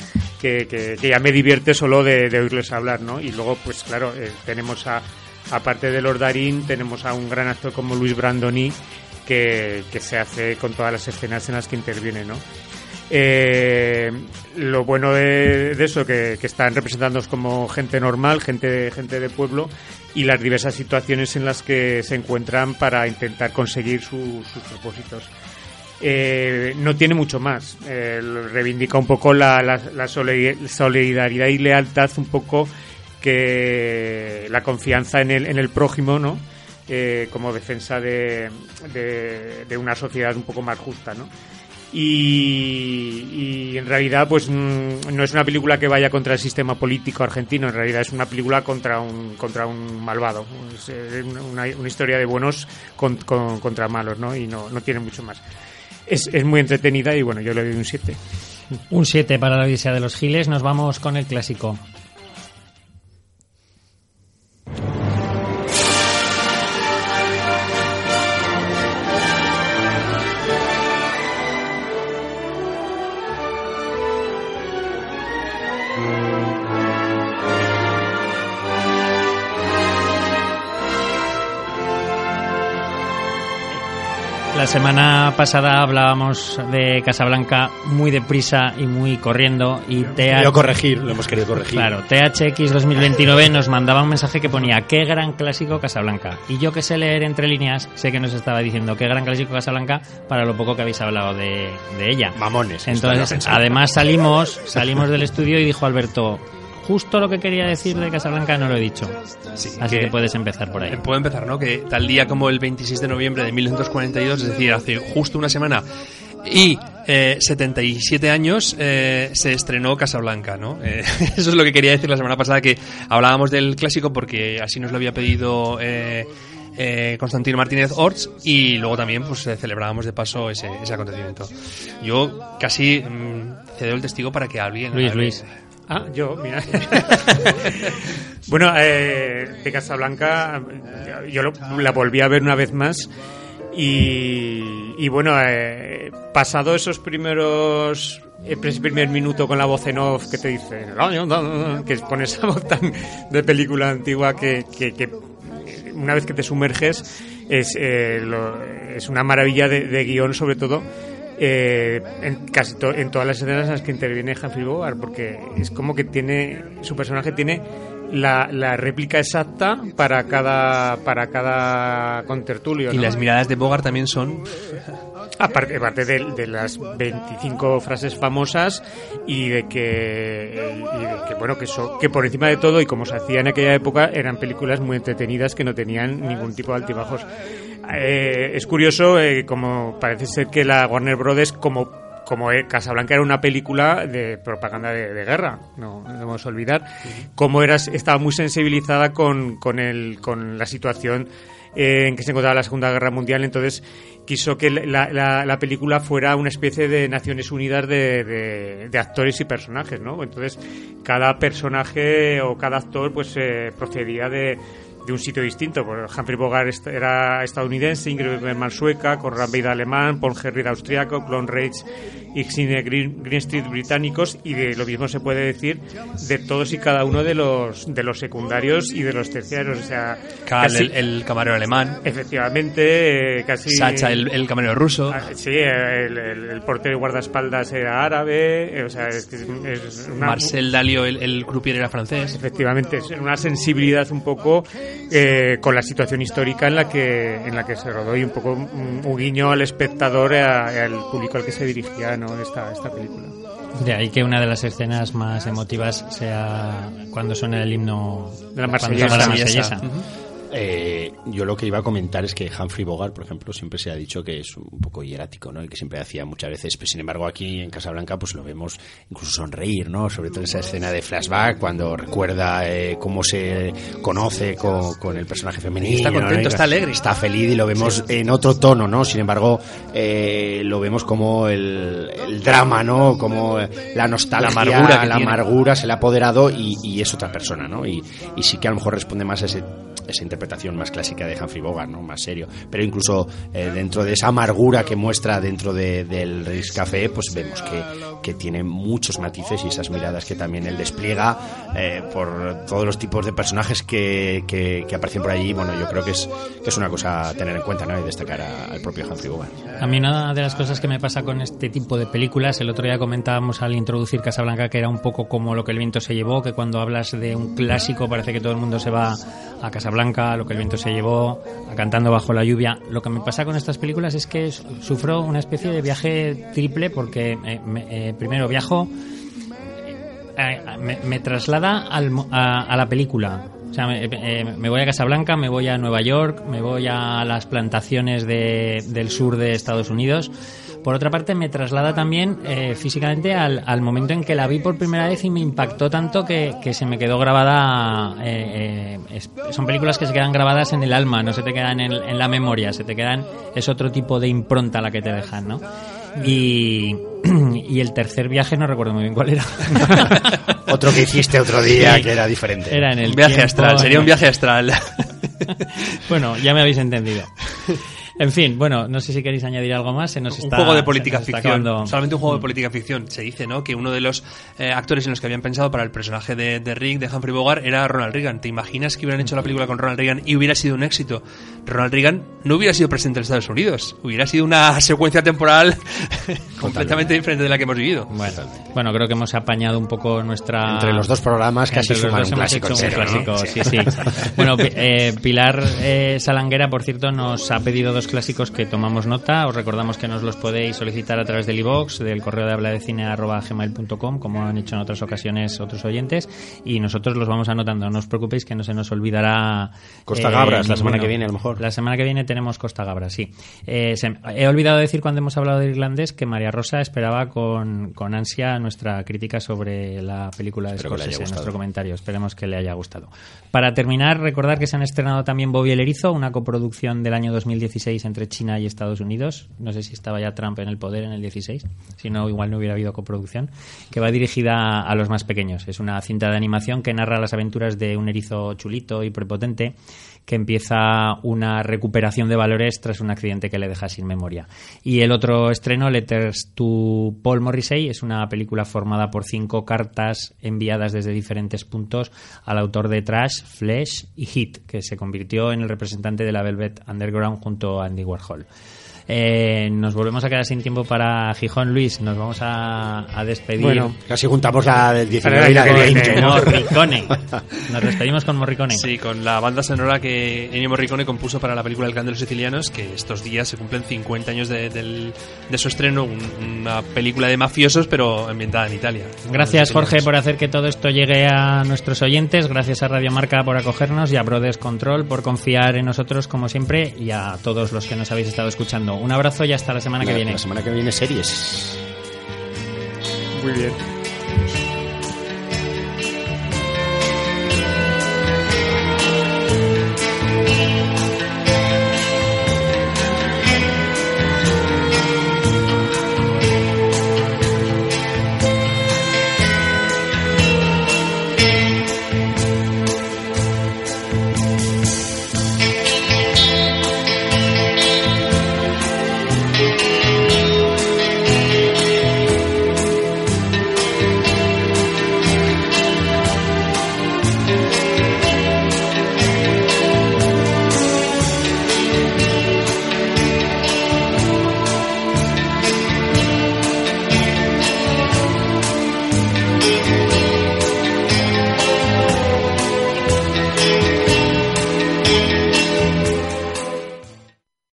que, que, ya me divierte solo de, oírles hablar, ¿no? Y luego, pues claro, eh, tenemos a, aparte de Lord Darín, tenemos a un gran actor como Luis Brandoni, que, que se hace con todas las escenas en las que interviene, ¿no? Eh, lo bueno de, eso, que, que, están representándonos como gente normal, gente, gente de pueblo, y las diversas situaciones en las que se encuentran para intentar conseguir sus propósitos. Eh, no tiene mucho más. Eh, reivindica un poco la, la, solidaridad y lealtad, un poco que la confianza en el, en el prójimo, ¿no? Eh, como defensa de, de, una sociedad un poco más justa, ¿no? Y, en realidad pues mm, no es una película que vaya contra el sistema político argentino, en realidad es una película contra un, contra un malvado, es eh, una, historia de buenos contra malos, ¿no? Y no, no tiene mucho más. Es, es muy entretenida y bueno, yo le doy un 7. Un 7 para la Odisea de los Giles, nos vamos con el clásico. La semana pasada hablábamos de Casablanca muy deprisa y muy corriendo y TH... corregir, lo hemos querido corregir. Claro, THX 2029 nos mandaba un mensaje que ponía qué gran clásico Casablanca. Y yo que sé leer entre líneas, sé que nos estaba diciendo qué gran clásico Casablanca para lo poco que habéis hablado de, de ella. Mamones. Entonces, además salimos, salimos del estudio y dijo Alberto, justo lo que quería decir de Casablanca no lo he dicho. Así que, puedes empezar por ahí. Eh, puedo empezar, ¿no? Que tal día como el 26 de noviembre de 1942, es decir, hace justo una semana y 77 eh, años eh, se estrenó Casablanca, ¿no? eso es lo que quería decir la semana pasada, que hablábamos del clásico porque así nos lo había pedido Constantino Martínez Orts y luego también pues celebrábamos de paso ese, acontecimiento. Yo casi mm, cedo el testigo para que alguien... Luis, Luis. Ah, yo, mira. bueno, eh, de Casablanca, yo la volví a ver una vez más. Y, bueno, eh, pasado esos primeros ese primer minuto con la voz en off que te dice que pone esa voz tan de película antigua que, que, una vez que te sumerges es, eh, es una maravilla de, de guion sobre todo eh, en casi en todas las escenas en las que interviene Humphrey Bogart, porque es como que tiene su personaje tiene la, la réplica exacta para cada para cada contertulio. Y las miradas de Bogart también son Aparte, aparte de, las 25 frases famosas y de que, y que bueno que, que por encima de todo y como se hacía en aquella época eran películas muy entretenidas que no tenían ningún tipo de altibajos. Eh, es curioso, eh, como parece ser que la Warner Brothers, como como Casablanca era una película de propaganda de, guerra, no, debemos olvidar, como era, estaba muy sensibilizada con, con, el, con la situación eh, en que se encontraba la Segunda Guerra Mundial, entonces quiso que la, la, película fuera una especie de Naciones Unidas de, de, actores y personajes, ¿no? Entonces, cada personaje o cada actor pues procedía de, de un sitio distinto. Humphrey Bogart era estadounidense, Ingrid Bergman sueca, Conrad Beida alemán, Paul Herried austriaco, Clon Rage y Xine Green, Street británicos y de lo mismo se puede decir de todos y cada uno de los de los secundarios y de los terciarios. O sea, el, camarero alemán. Efectivamente, eh, casi. Sacha, el, camarero ruso. Ah, sí, el, portero y guardaespaldas era árabe. Eh, o sea, es, Marcel Dalio, el, croupier era francés. Efectivamente, es una sensibilidad un poco eh, con la situación histórica en la que en la que se rodó y un poco un, guiño al espectador, al público al que se dirigía esta, esta película. De ahí que una de las escenas más emotivas sea cuando suena el himno de la marsellesa. Eh, yo lo que iba a comentar es que Humphrey Bogart, por ejemplo, siempre se ha dicho que es un poco hierático, ¿no? Y que siempre hacía muchas veces, pero sin embargo aquí en Casablanca pues lo vemos incluso sonreír, ¿no? Sobre todo esa escena de flashback cuando recuerda eh, cómo se conoce con, el personaje femenino. Está contento, está alegre. Está feliz y lo vemos en otro tono, ¿no? Sin embargo, eh, lo vemos como el, drama, ¿no? Como la nostalgia, la amargura, la amargura se le ha apoderado y, es otra persona, ¿no? Y, y sí que a lo mejor responde más a ese esa interpretación más clásica de Humphrey Bogart, ¿no? Más serio. Pero incluso eh, dentro de esa amargura que muestra dentro de, del Riz Café, pues vemos que, que, tiene muchos matices y esas miradas que también él despliega eh, por todos los tipos de personajes que, que, que, aparecen por allí. Bueno, yo creo que es, que es una cosa a tener en cuenta, ¿no? Y destacar al propio Humphrey Bogart. A mí una de las cosas que me pasa con este tipo de películas, el otro día comentábamos al introducir Casablanca que era un poco como lo que el viento se llevó, que cuando hablas de un clásico parece que todo el mundo se va a Casablanca, lo que el viento se llevó, a Cantando bajo la lluvia. Lo que me pasa con estas películas es que sufro una especie de viaje triple porque eh, me, eh, primero viajo, eh, me, me, traslada al, a, a, la película. O sea, me, me, voy a Casablanca, me voy a Nueva York, me voy a las plantaciones de, del sur de Estados Unidos por otra parte, me traslada también eh, físicamente al, al, momento en que la vi por primera vez y me impactó tanto que, que se me quedó grabada. Eh, eh, es, son películas que se quedan grabadas en el alma, no se te quedan en, en, la memoria, se te quedan. Es otro tipo de impronta la que te dejan, ¿no? Y, y el tercer viaje no recuerdo muy bien cuál era. otro que hiciste otro día sí, que era diferente. Era en el viaje tiempo, astral, sería un viaje astral. bueno, ya me habéis entendido. En fin, bueno, no sé si queréis añadir algo más. Se nos un está, juego de política ficción. Acabando... Solamente un juego de política ficción. Se dice, ¿no? Que uno de los eh, actores en los que habían pensado para el personaje de, de, Rick, de Humphrey Bogart, era Ronald Reagan. ¿Te imaginas que hubieran hecho la película con Ronald Reagan y hubiera sido un éxito? Ronald Reagan no hubiera sido presidente de Estados Unidos. Hubiera sido una secuencia temporal completamente diferente de la que hemos vivido. Bueno, bueno, creo que hemos apañado un poco nuestra. Entre los dos programas casi Entre suman los dos un hemos clásico. hecho un ¿no? clásico, sí, sí. bueno, eh, Pilar eh, Salanguera, por cierto, nos ha pedido dos clásicos que tomamos nota. Os recordamos que nos los podéis solicitar a través del iBox, del correo de habla de cine gmail.com, como han hecho en otras ocasiones otros oyentes, y nosotros los vamos anotando. No os preocupéis que no se nos olvidará. Costa Gabras, la semana que viene, a lo mejor. La semana que viene tenemos Costa Gabras, sí. Eh, se, he olvidado decir cuando hemos hablado de irlandés que María Rosa esperaba con, con ansia nuestra crítica sobre la película de Scorsese, nuestro comentario. Esperemos que le haya gustado. Para terminar, recordar que se han estrenado también Bobby el Erizo, una coproducción del año 2016 entre China y Estados Unidos. No sé si estaba ya Trump en el poder en el 16, si no, igual no hubiera habido coproducción, que va dirigida a los más pequeños. Es una cinta de animación que narra las aventuras de un erizo chulito y prepotente que empieza una recuperación de valores tras un accidente que le deja sin memoria. Y el otro estreno, Letters to Paul Morrissey, es una película formada por cinco cartas enviadas desde diferentes puntos al autor de Trash, Flesh y Hit, que se convirtió en el representante de la Velvet Underground junto a Andy Warhol. Eh, nos volvemos a quedar sin tiempo para Gijón, Luis. Nos vamos a, a despedir. Bueno, casi juntamos la del 19 y la del 20. ¿no? Morricone. Nos despedimos con Morricone. Sí, con la banda sonora que Ennio Morricone compuso para la película El Clan de los Sicilianos, que estos días se cumplen 50 años de, de, de su estreno. Un, una película de mafiosos, pero ambientada en Italia. Gracias, Jorge, por hacer que todo esto llegue a nuestros oyentes. Gracias a Radio Marca por acogernos y a Brothers Control por confiar en nosotros, como siempre, y a todos los que nos habéis estado escuchando. Un abrazo y hasta la semana la, que viene. La semana que viene series. Muy bien.